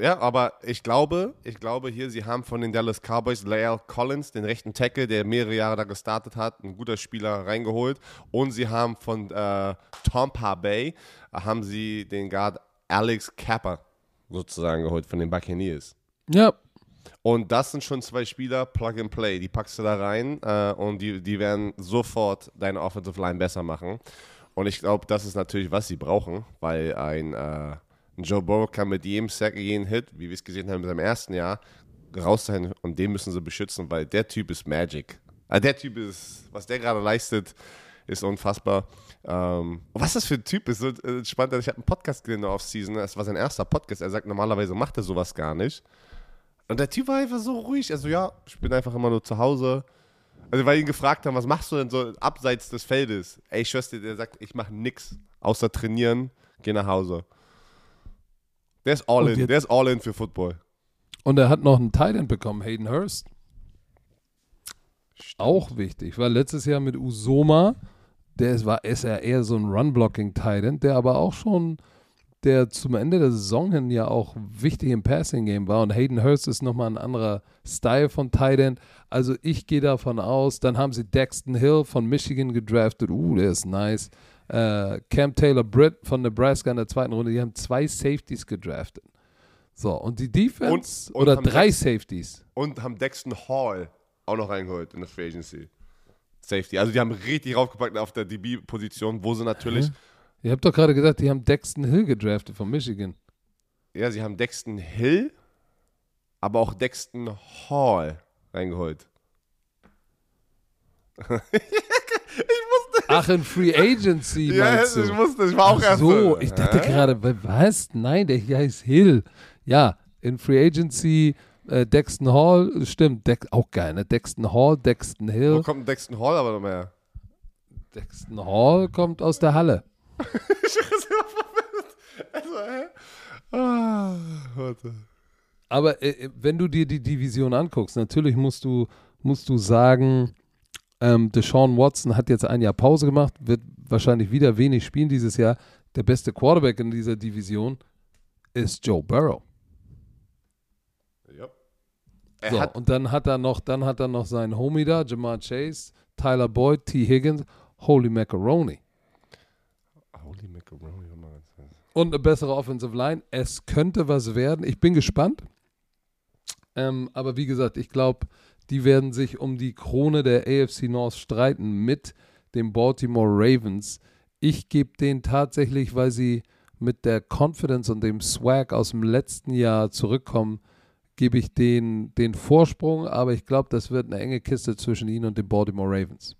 Ja, aber ich glaube, ich glaube hier, sie haben von den Dallas Cowboys Lael Collins, den rechten Tackle, der mehrere Jahre da gestartet hat, ein guter Spieler reingeholt. Und sie haben von äh, Tampa Bay, haben sie den Guard Alex Capper sozusagen geholt von den Buccaneers. Ja. Und das sind schon zwei Spieler, Plug and Play. Die packst du da rein äh, und die, die werden sofort deine Offensive Line besser machen. Und ich glaube, das ist natürlich, was sie brauchen, weil ein, äh, Joe Burrow kann mit jedem Sack, jedem Hit, wie wir es gesehen haben in seinem ersten Jahr, raus sein und den müssen sie beschützen, weil der Typ ist Magic. Also der Typ ist, was der gerade leistet, ist unfassbar. Ähm, was das für ein Typ ist, so äh, spannend. Ich habe einen Podcast gesehen in der Offseason, das war sein erster Podcast. Er sagt, normalerweise macht er sowas gar nicht. Und der Typ war einfach so ruhig. Also, ja, ich bin einfach immer nur zu Hause. Also, weil ihn gefragt haben, was machst du denn so abseits des Feldes? Ey, ich schwör's dir, der sagt, ich mache nichts außer trainieren, geh nach Hause. Der ist all in, der ist all in für Football. Und er hat noch einen Titan bekommen, Hayden Hurst. Stimmt. Auch wichtig, weil letztes Jahr mit Usoma der war, ist ja eher so ein Run-Blocking-Titan, der aber auch schon der zum Ende der Saison hin ja auch wichtig im Passing-Game war. Und Hayden Hurst ist nochmal ein anderer Style von Tight End. Also ich gehe davon aus, dann haben sie Daxton Hill von Michigan gedraftet. Uh, der ist nice. Äh, Cam Taylor Britt von Nebraska in der zweiten Runde. Die haben zwei Safeties gedraftet. So, und die Defense, Und- und oder drei Dex- Safeties. Und haben Dexton Hall auch noch reingeholt in der Free Agency. Safety. Also die haben richtig raufgepackt auf der DB-Position, wo sie natürlich, Ihr habt doch gerade gesagt, die haben Daxton Hill gedraftet von Michigan. ja, sie haben Dexton Hill, aber auch Dexton Hall reingeholt. Ach, in Free Agency Ja, du? ich wusste, ich war auch Ach erst so, ich dachte Hä? gerade, wa- was? Nein, der hier heißt Hill. Ja, in Free Agency äh, Dexton Hall, stimmt, Dex, auch geil, ne? Dexton Hall, Dexton Wo Hill. kommt ein Dexton Hall aber noch mehr? Dexton Hall kommt aus der Halle. Also, hä? Ah, warte. Aber äh, wenn du dir die Division anguckst, natürlich musst du, musst du sagen, ähm, Deshaun Watson hat jetzt ein Jahr Pause gemacht, wird wahrscheinlich wieder wenig spielen dieses Jahr. Der beste Quarterback in dieser Division ist Joe Burrow. So, und dann hat er noch, dann hat er noch seinen Homie da, Jamar Chase, Tyler Boyd, T. Higgins, Holy Macaroni. Holy Macaroni. Und eine bessere Offensive Line. Es könnte was werden. Ich bin gespannt. Ähm, aber wie gesagt, ich glaube, die werden sich um die Krone der AFC North streiten mit den Baltimore Ravens. Ich gebe denen tatsächlich, weil sie mit der Confidence und dem Swag aus dem letzten Jahr zurückkommen, gebe ich denen den Vorsprung. Aber ich glaube, das wird eine enge Kiste zwischen ihnen und den Baltimore Ravens.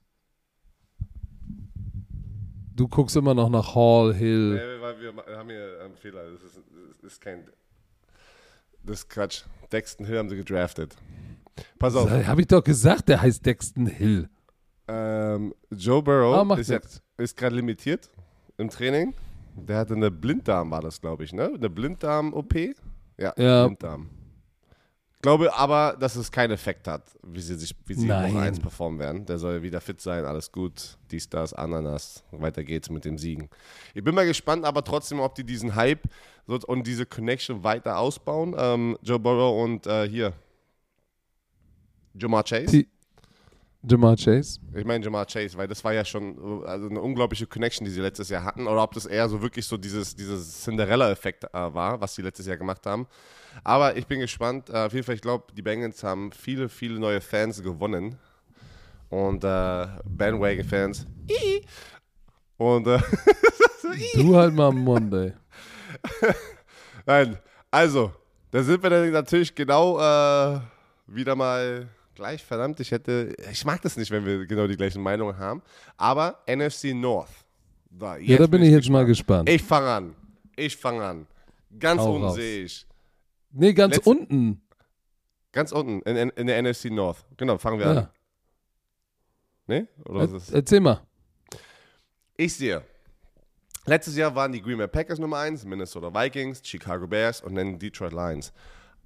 Du guckst immer noch nach Hall, Hill. Nee, weil wir haben hier einen Fehler. Das ist, das ist kein. Das ist Quatsch. Dexton Hill haben sie gedraftet. Pass auf. Habe ich doch gesagt, der heißt Dexton Hill. Ähm, Joe Burrow Ah, ist, ist gerade limitiert im Training. Der hatte eine Blinddarm, war das, glaube ich, ne? Eine Blinddarm-OP? Ja, Ja. Blinddarm. Glaube aber, dass es keinen Effekt hat, wie sie sich, wie sie Nein. Woche 1 performen werden. Der soll wieder fit sein, alles gut. Dies, das, Ananas. Weiter geht's mit dem Siegen. Ich bin mal gespannt, aber trotzdem, ob die diesen Hype und diese Connection weiter ausbauen. Ähm, Joe Burrow und äh, hier. Jamar Chase. Jamar Chase. Ich meine Jamar Chase, weil das war ja schon also eine unglaubliche Connection, die sie letztes Jahr hatten. Oder ob das eher so wirklich so dieses, dieses Cinderella-Effekt äh, war, was sie letztes Jahr gemacht haben. Aber ich bin gespannt. Äh, auf jeden Fall, ich glaube, die Bengals haben viele, viele neue Fans gewonnen. Und äh, Bandwagon-Fans. Und äh, Du halt mal am Monday. Nein, also, da sind wir dann natürlich genau äh, wieder mal gleich. Verdammt, ich hätte, ich mag das nicht, wenn wir genau die gleichen Meinungen haben. Aber NFC North. Da, Ja, da bin ich jetzt mal gespannt. Ich fange an. Ich fange an. Ganz unten sehe ich. Nee, ganz Letz- unten. Ganz unten in, in, in der NFC North. Genau, fangen wir an. Ja. Ne? Oder was Er, ist das? erzähl mal. Ich sehe. Letztes Jahr waren die Green Bay Packers Nummer 1, Minnesota Vikings, Chicago Bears und dann Detroit Lions.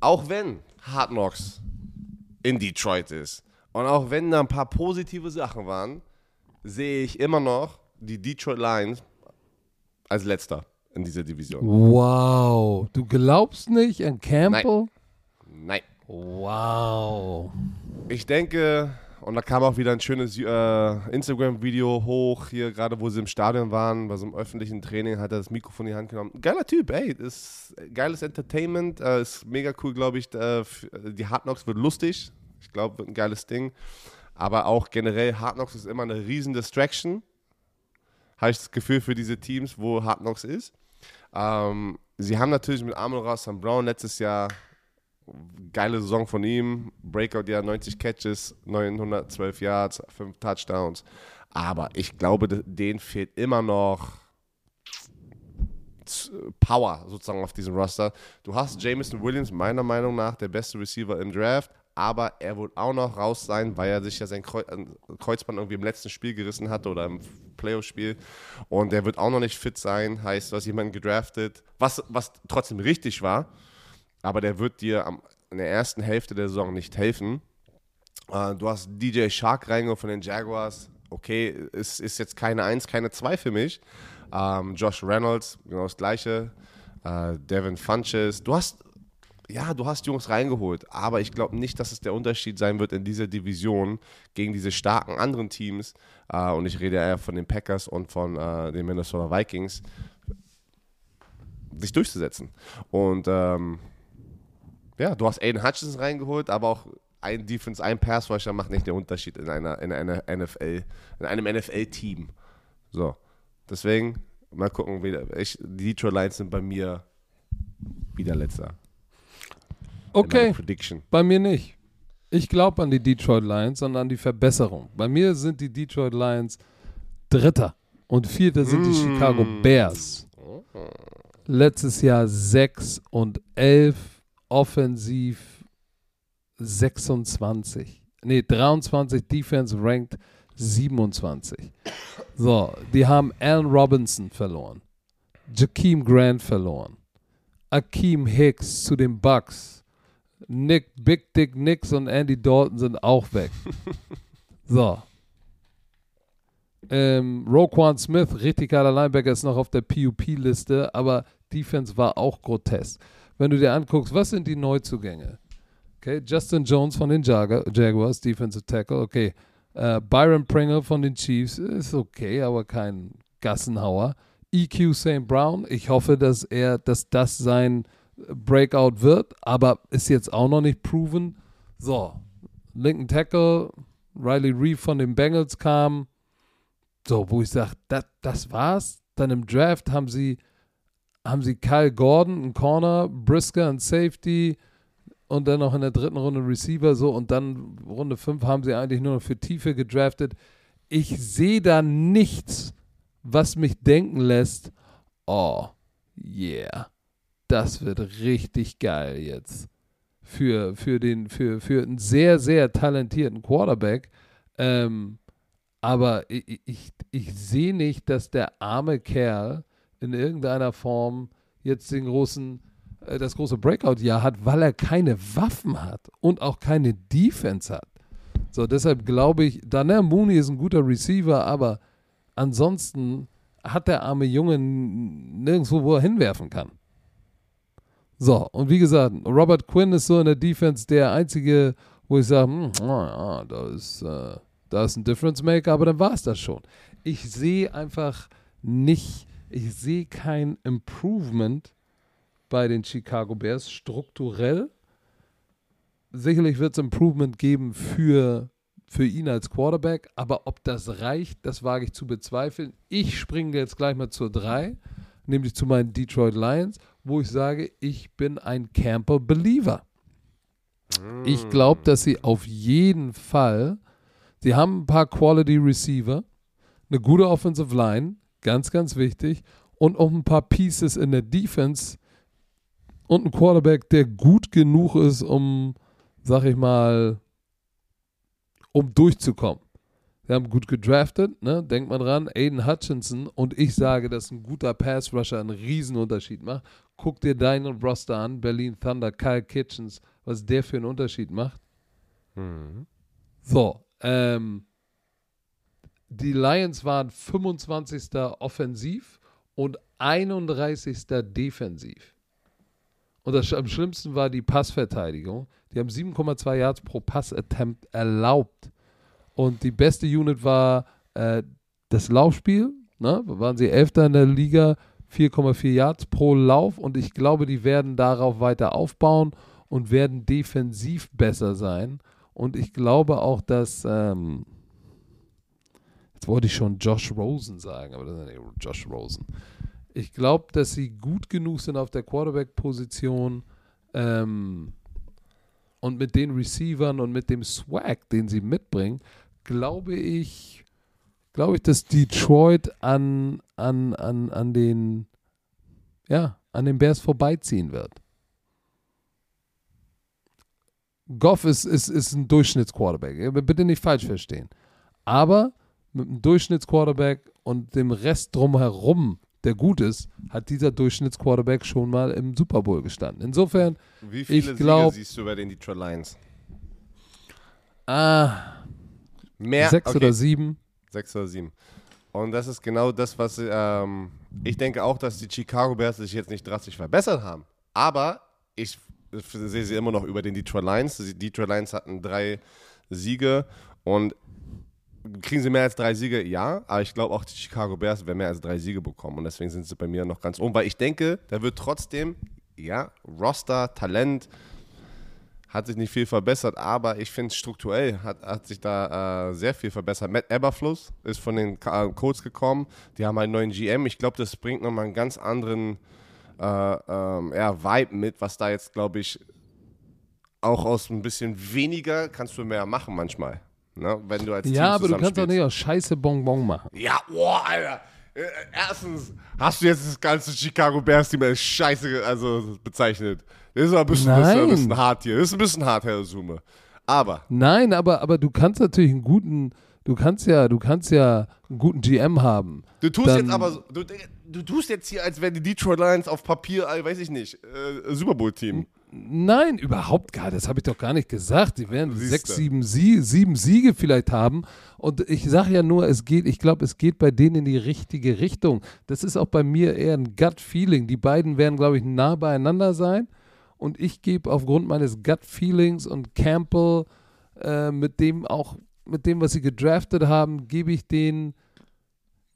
Auch wenn Hard Knocks in Detroit ist und auch wenn da ein paar positive Sachen waren, sehe ich immer noch die Detroit Lions als letzter in dieser Division. Wow. Du glaubst nicht an Campbell? Nein. Wow. Ich denke, und da kam auch wieder ein schönes äh, Instagram-Video hoch, hier gerade wo sie im Stadion waren, bei so einem öffentlichen Training, hat er das Mikrofon in die Hand genommen. Geiler Typ, ey, ist geiles Entertainment, äh, ist mega cool, glaube ich. Äh, die Hard Knocks wird lustig, ich glaube, wird ein geiles Ding. Aber auch generell, Hard Knocks ist immer eine riesen Distraction. Habe ich das Gefühl für diese Teams, wo Hard Knocks ist. Ähm, sie haben natürlich mit Amon Ross St. Brown letztes Jahr geile Saison von ihm. Breakout-Jahr, 90 Catches, 912 Yards, 5 Touchdowns. Aber ich glaube, de- denen fehlt immer noch Power sozusagen auf diesem Roster. Du hast Jameson Williams, meiner Meinung nach, der beste Receiver im Draft. Aber er wird auch noch raus sein, weil er sich ja sein äh, Kreuzband irgendwie im letzten Spiel gerissen hatte oder im Playoff-Spiel. Und er wird auch noch nicht fit sein. Heißt, du hast jemanden gedraftet, was, was trotzdem richtig war aber der wird dir am, in der ersten Hälfte der Saison nicht helfen. Äh, du hast DJ Shark reingeholt von den Jaguars. Okay, es ist jetzt keine 1, keine 2 für mich. Ähm, Josh Reynolds, genau das gleiche. äh, Devin Funches. Du hast, ja, du hast Jungs reingeholt, aber ich glaube nicht, dass es der Unterschied sein wird in dieser Division gegen diese starken anderen Teams. Äh, und ich rede eher von den Packers und von äh, den Minnesota Vikings, sich durchzusetzen. Und ähm, ja, du hast Aiden Hutchinson reingeholt, aber auch ein Defense, ein Passrusher macht nicht den Unterschied in einer, in einer NFL, in einem NFL-Team. So. Deswegen, mal gucken, wie ich, die Detroit Lions sind bei mir wieder letzter. Okay. Bei mir nicht. Ich glaube an die Detroit Lions und an die Verbesserung. Bei mir sind die Detroit Lions Dritter und Vierter sind mm. die Chicago Bears. Letztes Jahr 6 und 11, offensiv 26. Nee, 23, Defense ranked 27. So, die haben Allen Robinson verloren. Jakeem Grant verloren. Akeem Hicks zu den Bucks. Nick, Big Dick Nix und Andy Dalton sind auch weg. so. Ähm, Roquan Smith, richtig geiler Linebacker, ist noch auf der PUP-Liste, aber Defense war auch grotesk. Wenn du dir anguckst, was sind die Neuzugänge? Okay, Justin Jones von den Jag Jaguars, Defensive Tackle. Okay, uh, Byron Pringle von den Chiefs ist okay, aber kein Gassenhauer. EQ St. Brown, ich hoffe, dass er, dass das sein Breakout wird, aber ist jetzt auch noch nicht proven. So, Lincoln Tackle, Riley Reeve von den Bengals kam. So, wo ich sage, das, das war's. Dann im Draft haben sie, haben sie Kyle Gordon, ein Corner, Brisker, ein Safety, und dann noch in der dritten Runde Receiver so und dann Runde 5 haben sie eigentlich nur noch für Tiefe gedraftet. Ich sehe da nichts, was mich denken lässt, oh, yeah, das wird richtig geil jetzt. Für, für, den, für, für einen sehr, sehr talentierten Quarterback. Ähm, aber ich, ich, ich sehe nicht, dass der arme Kerl in irgendeiner Form jetzt den großen äh, das große Breakout-Jahr hat, weil er keine Waffen hat und auch keine Defense hat. So, deshalb glaube ich, Daniel Mooney ist ein guter Receiver, aber ansonsten hat der arme Junge nirgendwo, wo er hinwerfen kann. So, und wie gesagt, Robert Quinn ist so in der Defense der einzige, wo ich sage, hm, oh da, ist, äh, da ist ein Difference Maker, aber dann war es das schon. Ich sehe einfach nicht, ich sehe kein Improvement bei den Chicago Bears strukturell. Sicherlich wird es Improvement geben für, für ihn als Quarterback, aber ob das reicht, das wage ich zu bezweifeln. Ich springe jetzt gleich mal zur 3, nämlich zu meinen Detroit Lions, wo ich sage, ich bin ein Camper-Believer. Ich glaube, dass sie auf jeden Fall, sie haben ein paar Quality Receiver, eine gute Offensive Line, ganz, ganz wichtig, und auch ein paar Pieces in der Defense, und ein Quarterback, der gut genug ist, um, sag ich mal, um durchzukommen. Wir haben gut gedraftet, ne? denkt man dran, Aiden Hutchinson und ich sage, dass ein guter Pass-Rusher einen Riesenunterschied macht. Guck dir deinen Roster an, Berlin Thunder, Kyle Kitchens, was der für einen Unterschied macht. Mhm. So, ähm, die Lions waren 25. offensiv und 31. defensiv. Und das, am schlimmsten war die Passverteidigung. Die haben 7,2 Yards pro Pass-Attempt erlaubt. Und die beste Unit war äh, das Laufspiel. Ne? Waren sie Elfter in der Liga, 4,4 Yards pro Lauf. Und ich glaube, die werden darauf weiter aufbauen und werden defensiv besser sein. Und ich glaube auch, dass. Ähm, jetzt wollte ich schon Josh Rosen sagen, aber das ist nicht Josh Rosen ich glaube, dass sie gut genug sind auf der Quarterback-Position ähm, und mit den Receivern und mit dem Swag, den sie mitbringen, glaube ich, glaube ich, dass Detroit an, an, an, an den ja, an den Bears vorbeiziehen wird. Goff ist, ist, ist ein Durchschnittsquarterback. Bitte nicht falsch verstehen. Aber mit einem Durchschnittsquarterback und dem Rest drumherum der gut ist, hat dieser Durchschnittsquarterback schon mal im Super Bowl gestanden. Insofern, Wie viele ich glaub, siehst du bei den Detroit Lions? Ah, Mehr, sechs okay. oder sieben. Sechs oder sieben. Und das ist genau das, was ähm, ich denke auch, dass die Chicago Bears sich jetzt nicht drastisch verbessert haben. Aber ich sehe sie immer noch über den Detroit Lions. Die Detroit Lions hatten drei Siege und kriegen sie mehr als drei Siege? Ja, aber ich glaube auch die Chicago Bears werden mehr als drei Siege bekommen und deswegen sind sie bei mir noch ganz oben, weil ich denke, da wird trotzdem, ja, Roster, Talent, hat sich nicht viel verbessert, aber ich finde strukturell hat, hat sich da äh, sehr viel verbessert. Matt Eberfluss ist von den äh, Colts gekommen, die haben einen neuen GM. Ich glaube, das bringt nochmal einen ganz anderen äh, ähm, ja, Vibe mit, was da jetzt, glaube ich, auch aus ein bisschen weniger kannst du mehr machen manchmal. Ne? Wenn du als Ja, Team aber du kannst doch zusammenspielst. nicht aus Scheiße Bonbon machen. Ja, boah, Alter. Äh, Erstens hast du jetzt das ganze Chicago Bears Team als scheiße also bezeichnet. Das ist ein bisschen, das ist ein bisschen hart hier. Das ist ein bisschen hart, Herr Sume. Aber, Nein, aber, aber du kannst natürlich einen guten, du kannst ja, du kannst ja einen guten GM haben. du tust Dann- jetzt aber, so- du, du tust jetzt hier, als wären die Detroit Lions auf Papier, äh, weiß ich nicht, äh, Super Bowl Team. Nein, überhaupt gar. Das habe ich doch gar nicht gesagt. Die werden Siehste. sechs, sieben, Sie sieben Siege vielleicht haben. Und ich sage ja nur, es geht, ich glaube, es geht bei denen in die richtige Richtung. Das ist auch bei mir eher ein Gut-Feeling. Die beiden werden, glaube ich, nah beieinander sein. Und ich gebe aufgrund meines Gut-Feelings und Campbell äh, mit dem auch, mit dem, was sie gedraftet haben, gebe ich denen,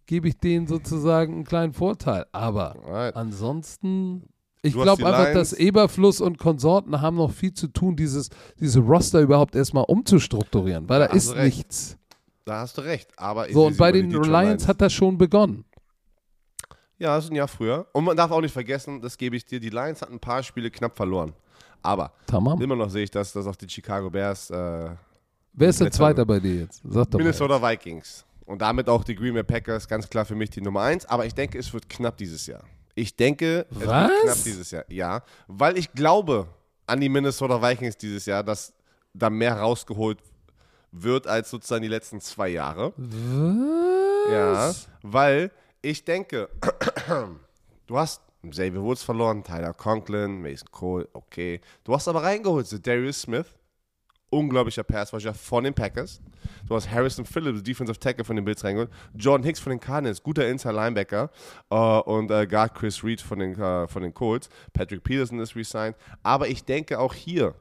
gebe ich denen sozusagen einen kleinen Vorteil. Aber Alright. Ansonsten, ich glaube einfach, dass Eberfluss und Konsorten haben noch viel zu tun, dieses, diese Roster überhaupt erstmal umzustrukturieren, weil da Da ist recht. nichts. Da hast du recht. Aber ich So, und bei den Lions hat das schon begonnen. Ja, das ist ein Jahr früher. Und man darf auch nicht vergessen, das gebe ich dir, die Lions hatten ein paar Spiele knapp verloren. Aber Tamam. immer noch sehe ich das, dass auch die Chicago Bears äh, Wer ist der Zweiter bei dir jetzt? Sag doch mal. Minnesota Vikings. Und damit auch die Green Bay Packers, ganz klar für mich die Nummer eins. Aber ich denke, es wird knapp dieses Jahr. Ich denke, es Was? wird knapp dieses Jahr. Ja, weil ich glaube an die Minnesota Vikings dieses Jahr, dass da mehr rausgeholt wird als sozusagen die letzten zwei Jahre. Ja, Was? weil ich denke, du hast Xavier Woods verloren, Tyler Conklin, Mason Cole, okay. Du hast aber reingeholt, so Darius Smith, unglaublicher Passwatcher von den Packers. Du hast Harrison Phillips, Defensive Tackle von den Bills reingeholt. Jordan Hicks von den Cardinals, guter Inside Linebacker. Äh, und äh, Guard Chris Reed von den, äh, von den Colts. Patrick Peterson ist resigned. Aber ich denke auch hier,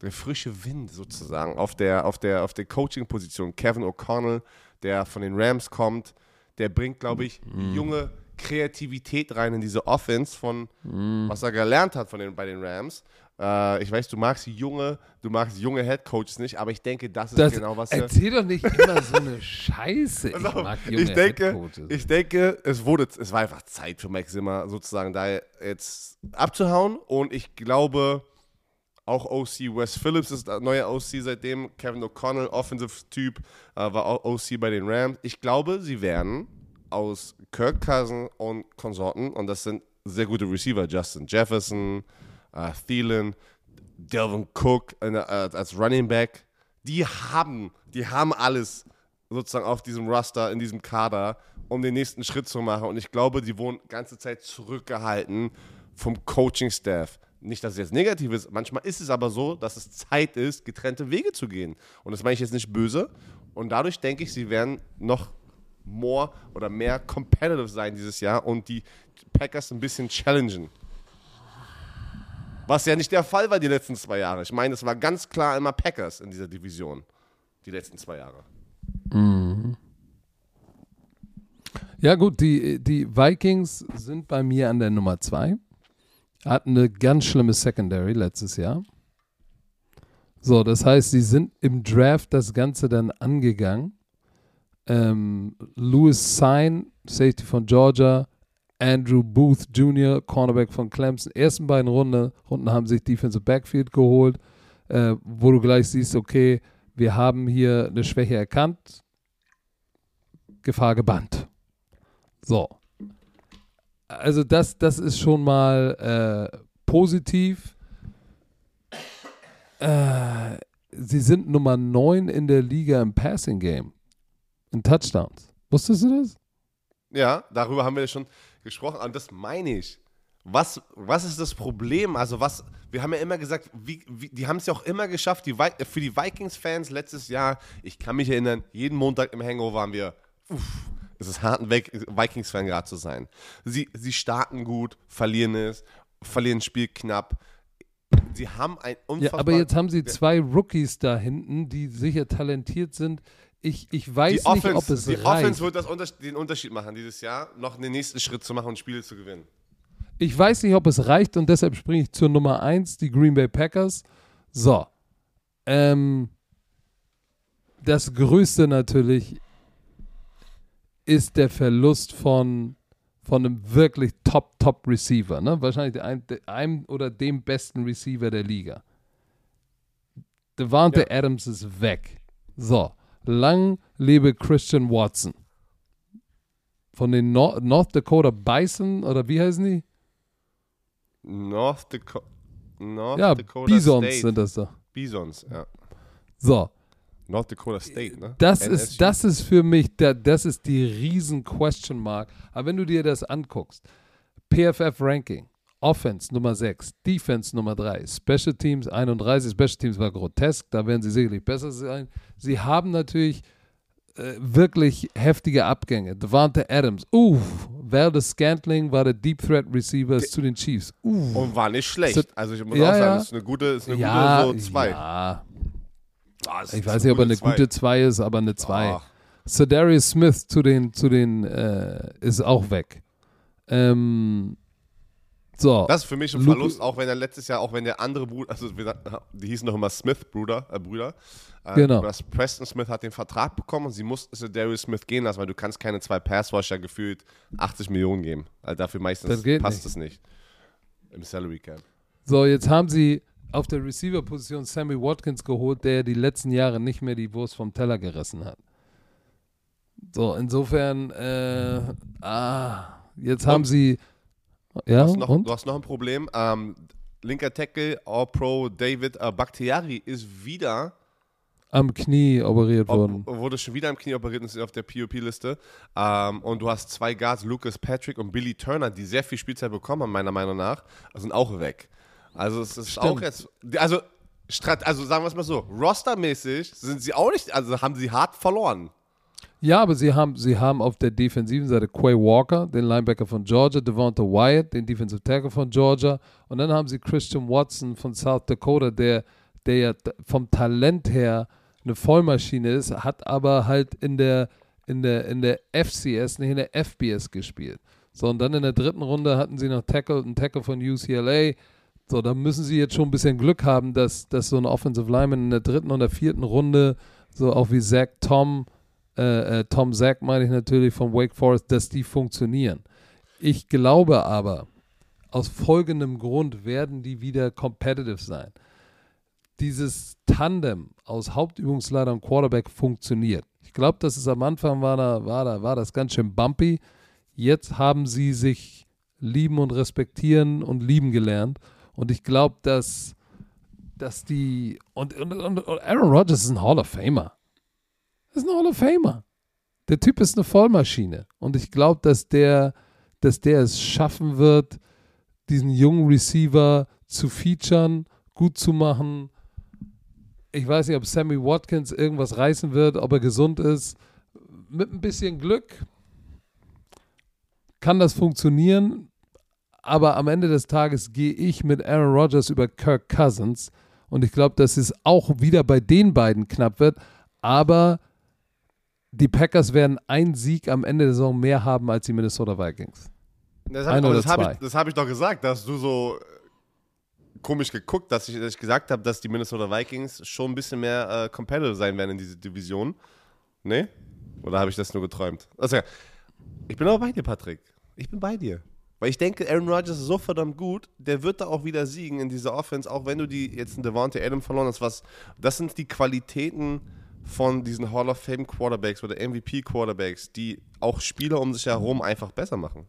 der frische Wind sozusagen auf der, auf der, auf der Coaching-Position. Kevin O'Connell, der von den Rams kommt, der bringt, glaube ich, junge Kreativität rein in diese Offense von, was er gelernt hat von den, bei den Rams. Äh, ich weiß, du magst junge, du magst junge Head Coaches nicht, aber ich denke, das ist Das, genau was er. erzähl doch nicht immer so eine Scheiße. Ich Also, mag junge ich denke, Headcoaches. ich denke, es wurde, es war einfach Zeit für Max Zimmer sozusagen da jetzt abzuhauen und ich glaube, auch OC Wes Phillips ist der neue OC seitdem. Kevin O'Connell, Offensive-Typ, äh, war auch OC bei den Rams. Ich glaube, sie werden aus Kirk Cousin und Konsorten, und das sind sehr gute Receiver, Justin Jefferson, äh, Thielen, Delvin Cook äh, als Running Back, die haben, die haben alles sozusagen auf diesem Raster, in diesem Kader, um den nächsten Schritt zu machen. Und ich glaube, die wurden ganze Zeit zurückgehalten vom Coaching-Staff. Nicht, dass es jetzt negativ ist, manchmal ist es aber so, dass es Zeit ist, getrennte Wege zu gehen. Und das meine ich jetzt nicht böse. Und dadurch denke ich, sie werden noch more oder mehr competitive sein dieses Jahr und die Packers ein bisschen challengen. Was ja nicht der Fall war die letzten zwei Jahre. Ich meine, es war ganz klar immer Packers in dieser Division. Die letzten zwei Jahre. Ja, gut, die, die Vikings sind bei mir an der Nummer zwei. Hatten eine ganz schlimme Secondary letztes Jahr. So, das heißt, sie sind im Draft das Ganze dann angegangen. Ähm, Louis Sign, Safety von Georgia, Andrew Booth Jr., Cornerback von Clemson. Ersten beiden Runde, Runden haben sich Defensive Backfield geholt, äh, wo du gleich siehst, okay, wir haben hier eine Schwäche erkannt, Gefahr gebannt. So. Also das, das ist schon mal äh, positiv. Äh, sie sind Nummer 9 in der Liga im Passing Game. In Touchdowns. Wusstest du das? Ja, darüber haben wir schon gesprochen. Und das meine ich. Was, was ist das Problem? Also, was, wir haben ja immer gesagt, wie, wie, die haben es ja auch immer geschafft, die, für die Vikings-Fans letztes Jahr, ich kann mich erinnern, jeden Montag im Hangover waren wir, uff, Es ist hart, ein Vikings-Fan gerade zu sein. Sie, sie starten gut, verlieren es, verlieren das Spiel knapp. Sie haben ein unfassbar... Ja, aber jetzt haben sie zwei Rookies da hinten, die sicher talentiert sind. Ich, ich weiß die nicht, ob es die reicht. Die Offense wird das Unter den Unterschied machen dieses Jahr, noch den nächsten Schritt zu machen und Spiele zu gewinnen. Ich weiß nicht, ob es reicht und deshalb springe ich zur Nummer 1, die Green Bay Packers. So. Ähm, das Größte natürlich ist der Verlust von, von einem wirklich Top-Top-Receiver. Ne? Wahrscheinlich einem, einem oder dem besten Receiver der Liga. Devante ja. Adams ist weg. So. Lang lebe Christian Watson. Von den Nor North Dakota Bison oder wie heißen die? North, Daco North ja, Dakota Bisons State. sind das da. Bisons, ja. So. North Dakota State, ne? Das ist, das ist für mich, der, das ist die riesen Question Mark. Aber wenn du dir das anguckst, PFF Ranking, Offense Nummer 6, Defense Nummer 3, Special Teams 31, Special Teams war grotesk, da werden sie sicherlich besser sein. Sie haben natürlich äh, wirklich heftige Abgänge. Devante Adams, uff, Valdez Scantling war der Deep Threat Receiver zu den Chiefs. Uff. Und war nicht schlecht. Also ich muss ja, auch sagen, ja. ist eine gute, ist eine ja, gute so 2. Ja. Ah, ich weiß nicht, ob er eine zwei. gute 2 ist, aber eine 2. Sir Darius Smith zu den, zu den äh, ist auch weg. Ähm, so. Das ist für mich ein Luke, Verlust, auch wenn er letztes Jahr, auch wenn der andere Bruder, also die hießen noch immer Smith-Brüder, äh, Brüder. Äh, genau. Preston Smith hat den Vertrag bekommen und sie musste Darius Smith gehen lassen, weil du kannst keine zwei Passwasher gefühlt 80 Millionen geben. Also dafür meistens passt es nicht. Im Salary Cap. So, jetzt haben sie auf der Receiver-Position Sammy Watkins geholt, der die letzten Jahre nicht mehr die Wurst vom Teller gerissen hat. So, insofern, äh, ah, jetzt und? haben sie ja, du, hast noch, und? du hast noch ein Problem. Ähm, linker Tackle, All-Pro David äh, Bakhtiari ist wieder am Knie operiert worden. Wurde schon wieder am Knie operiert und ist auf der POP-Liste. Ähm, und du hast zwei Guards, Lucas Patrick und Billy Turner, die sehr viel Spielzeit bekommen haben, meiner Meinung nach, sind auch weg. Also es ist Stimmt. auch jetzt, also, also sagen wir es mal so, rostermäßig sind sie auch nicht, also haben sie hart verloren. Ja, aber sie haben, sie haben auf der defensiven Seite Quay Walker, den Linebacker von Georgia, Devonta Wyatt, den Defensive Tackle von Georgia, und dann haben sie Christian Watson von South Dakota, der, der ja vom Talent her eine Vollmaschine ist, hat aber halt in der, in der, in der FCS, nicht in der FBS gespielt. So, und dann in der dritten Runde hatten sie noch Tackle, einen Tackle von UCLA. So, da müssen sie jetzt schon ein bisschen Glück haben, dass, dass so ein Offensive Lineman in der dritten und der vierten Runde, so auch wie Zach Tom, äh, äh, Tom Sack meine ich natürlich von Wake Forest, dass die funktionieren. Ich glaube aber, aus folgendem Grund werden die wieder competitive sein. Dieses Tandem aus Hauptübungsleiter und Quarterback funktioniert. Ich glaube, dass es am Anfang war, da, war, da, war das ganz schön bumpy. Jetzt haben sie sich lieben und respektieren und lieben gelernt. Und ich glaube, dass, dass die. Und, und, und Aaron Rodgers ist ein Hall of Famer. Das ist ein Hall of Famer. Der Typ ist eine Vollmaschine. Und ich glaube, dass der, dass der es schaffen wird, diesen jungen Receiver zu featuren, gut zu machen. Ich weiß nicht, ob Sammy Watkins irgendwas reißen wird, ob er gesund ist. Mit ein bisschen Glück kann das funktionieren. Aber am Ende des Tages gehe ich mit Aaron Rodgers über Kirk Cousins. Und ich glaube, dass es auch wieder bei den beiden knapp wird. Aber die Packers werden einen Sieg am Ende der Saison mehr haben als die Minnesota Vikings. Das habe ich, hab ich, hab ich, doch gesagt, dass du so äh, komisch geguckt, dass ich, dass ich gesagt habe, dass die Minnesota Vikings schon ein bisschen mehr äh, competitive sein werden in dieser Division. Nee? Oder habe ich das nur geträumt? Also, ich bin aber bei dir, Patrick. Ich bin bei dir. Weil ich denke, Aaron Rodgers ist so verdammt gut, der wird da auch wieder siegen in dieser Offense, auch wenn du die jetzt in Devontae Adam verloren hast. Was, das sind die Qualitäten, von diesen Hall of Fame Quarterbacks oder MVP Quarterbacks, die auch Spieler um sich herum einfach besser machen.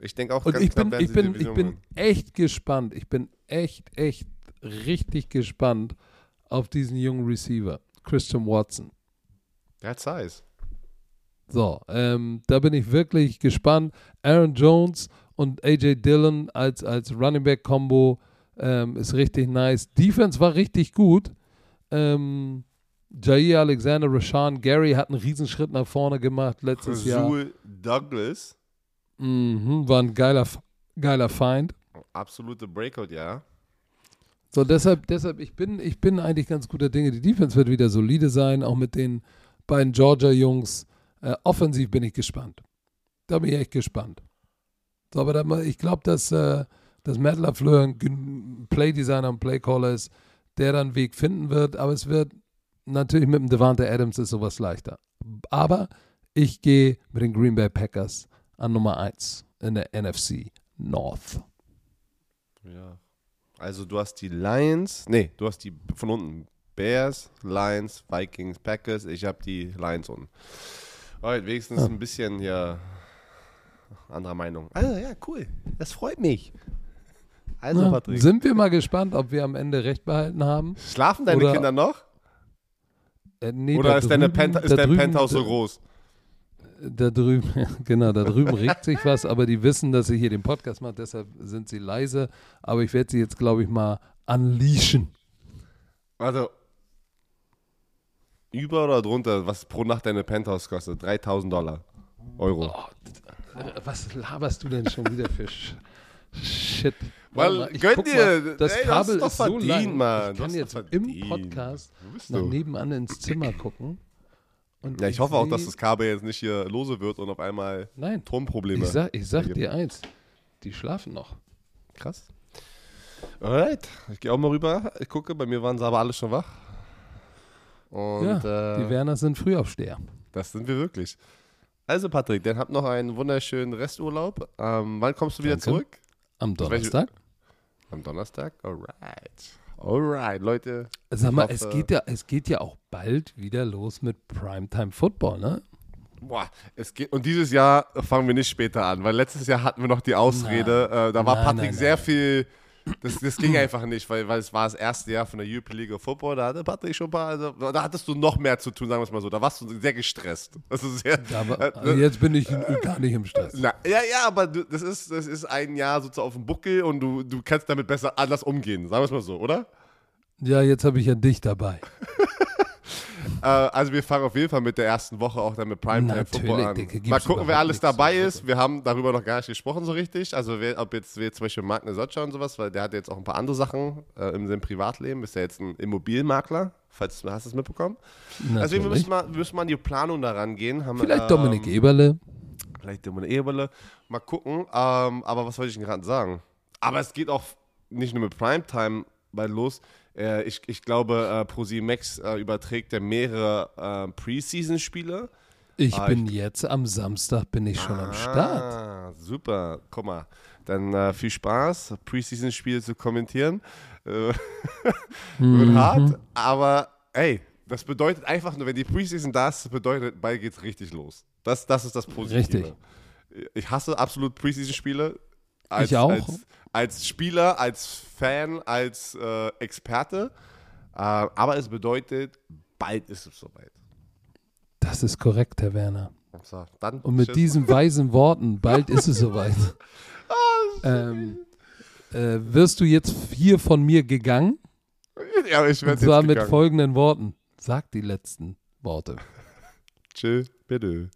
Ich denke auch Und ganz ich bin, ich bin, ich bin echt gespannt. Ich bin echt, echt richtig gespannt auf diesen jungen Receiver, Christian Watson. Der hat Size. So, ähm, da bin ich wirklich gespannt. Aaron Jones und AJ Dillon als, als Running Back Combo ähm, ist richtig nice. Defense war richtig gut. Ähm, Jair Alexander, Rashawn Gary hat einen Riesenschritt nach vorne gemacht letztes Jahr. Rasul Douglas, Mhm, war ein geiler, geiler Feind. absolute Breakout, ja. So, deshalb, deshalb, ich bin, ich bin eigentlich ganz guter Dinge. Die Defense wird wieder solide sein, auch mit den beiden Georgia-Jungs. Äh, offensiv bin ich gespannt. Da bin ich echt gespannt. So, aber da, ich glaube, dass, äh, dass Matt LaFleur ein Playdesigner und Playcaller ist, der dann einen Weg finden wird. Aber es wird natürlich mit dem Devante Adams ist sowas leichter. Aber ich gehe mit den Green Bay Packers an Nummer 1 in der NFC North. Ja. Also du hast die Lions, nee, du hast die von unten. Bears, Lions, Vikings, Packers. Ich habe die Lions unten. Alright, wenigstens Ja. ein bisschen hier anderer Meinung. Also ja, cool. Das freut mich. Also Ja, Patrick. sind wir mal gespannt, ob wir am Ende recht behalten haben. Schlafen deine Oder- Kinder noch? Äh, nee, Oder da ist, deine drüben- Pent ist dein drüben- Penthouse so groß? Da drüben, genau, da drüben regt sich was, aber die wissen, dass ich hier den Podcast mache, deshalb sind sie leise. Aber ich werde sie jetzt, glaube ich, mal unleashen. Also, über oder drunter, was pro Nacht deine Penthouse kostet? 3000 Dollar. Euro. Oh, was laberst du denn schon wieder für Sch Shit? Weil, ich gönn guck dir, mal, das ey, Kabel hast ist doch so verdient, lang. Mann. Ich kann jetzt im. Podcast nach du? nebenan ins Zimmer gucken. Und Ja, ich hoffe auch, dass das Kabel jetzt nicht hier lose wird und auf einmal Nein, Turmprobleme. ich sag, ich sag dir eins. Die schlafen noch. Krass. Alright, ich gehe auch mal rüber. Ich gucke, bei mir waren sie aber alle schon wach. Und ja, die äh, Werner sind Frühaufsteher. das sind wir wirklich. Also Patrick, dann habt noch einen wunderschönen Resturlaub. Ähm, wann kommst du wieder Danke. zurück? Am Donnerstag. Am Donnerstag? Alright. Alright, Leute. Sag mal, Ich es hoffe- geht, ja, es geht ja auch bald wieder los mit Primetime Football, ne? Boah, es geht, und dieses Jahr fangen wir nicht später an, weil letztes Jahr hatten wir noch die Ausrede, äh, da war Nein, Patrick nein, sehr nein. viel, das, das ging einfach nicht, weil, weil es war das erste Jahr von der European League of Football, da hatte Patrick schon ein paar, also, da hattest du noch mehr zu tun, sagen wir es mal so, da warst du sehr gestresst. Das ist sehr, Aber äh, also jetzt bin ich gar nicht im Stress. na, ja, ja, aber du, das, ist, das ist ein Jahr sozusagen auf dem Buckel und du, du kannst damit besser anders umgehen, sagen wir es mal so, oder? Ja, jetzt habe ich ja dich dabei. Äh, also wir fangen auf jeden Fall mit der ersten Woche auch dann mit Primetime Football an. Gibt's Mal gucken, wer alles dabei ist. Wir haben darüber noch gar nicht gesprochen so richtig. Also wer, ob jetzt wer zum Beispiel Mark Nesocca und sowas, weil der hat jetzt auch ein paar andere Sachen äh, in seinem Privatleben. Ist ja jetzt ein Immobilienmakler, falls du hast es mitbekommen. Natürlich. wir müssen, mal, wir müssen mal an die Planung daran gehen. Haben, Vielleicht ähm, Dominik Eberle. Vielleicht Dominik Eberle. Mal gucken. Ähm, aber was wollte ich gerade sagen? Aber es geht auch nicht nur mit Primetime bald los. Äh, ich, ich glaube, äh, ProSieben Max äh, überträgt ja mehrere äh, Preseason-Spiele. Ich Ah, bin jetzt am Samstag bin ich schon am Start. Ah, super. Guck mal. Dann äh, viel Spaß, Preseason-Spiele zu kommentieren. Äh, Mhm. wird hart, aber ey, das bedeutet einfach nur, wenn die Preseason da ist, das bedeutet, bald geht's richtig los. Das, das ist das Positive. Richtig. Ich hasse absolut Preseason-Spiele. Als, Ich auch. Als, als Spieler, als Fan, als äh, Experte. Äh, aber es bedeutet, bald ist es soweit. Das ist korrekt, Herr Werner. So, Und mit tschüss. diesen weisen Worten, bald ist es soweit, Ah, ähm, äh, wirst du jetzt hier von mir gegangen. Ja, ich Und werde zwar jetzt mit gegangen. folgenden Worten. Sag die letzten Worte. Tschüss, bitte.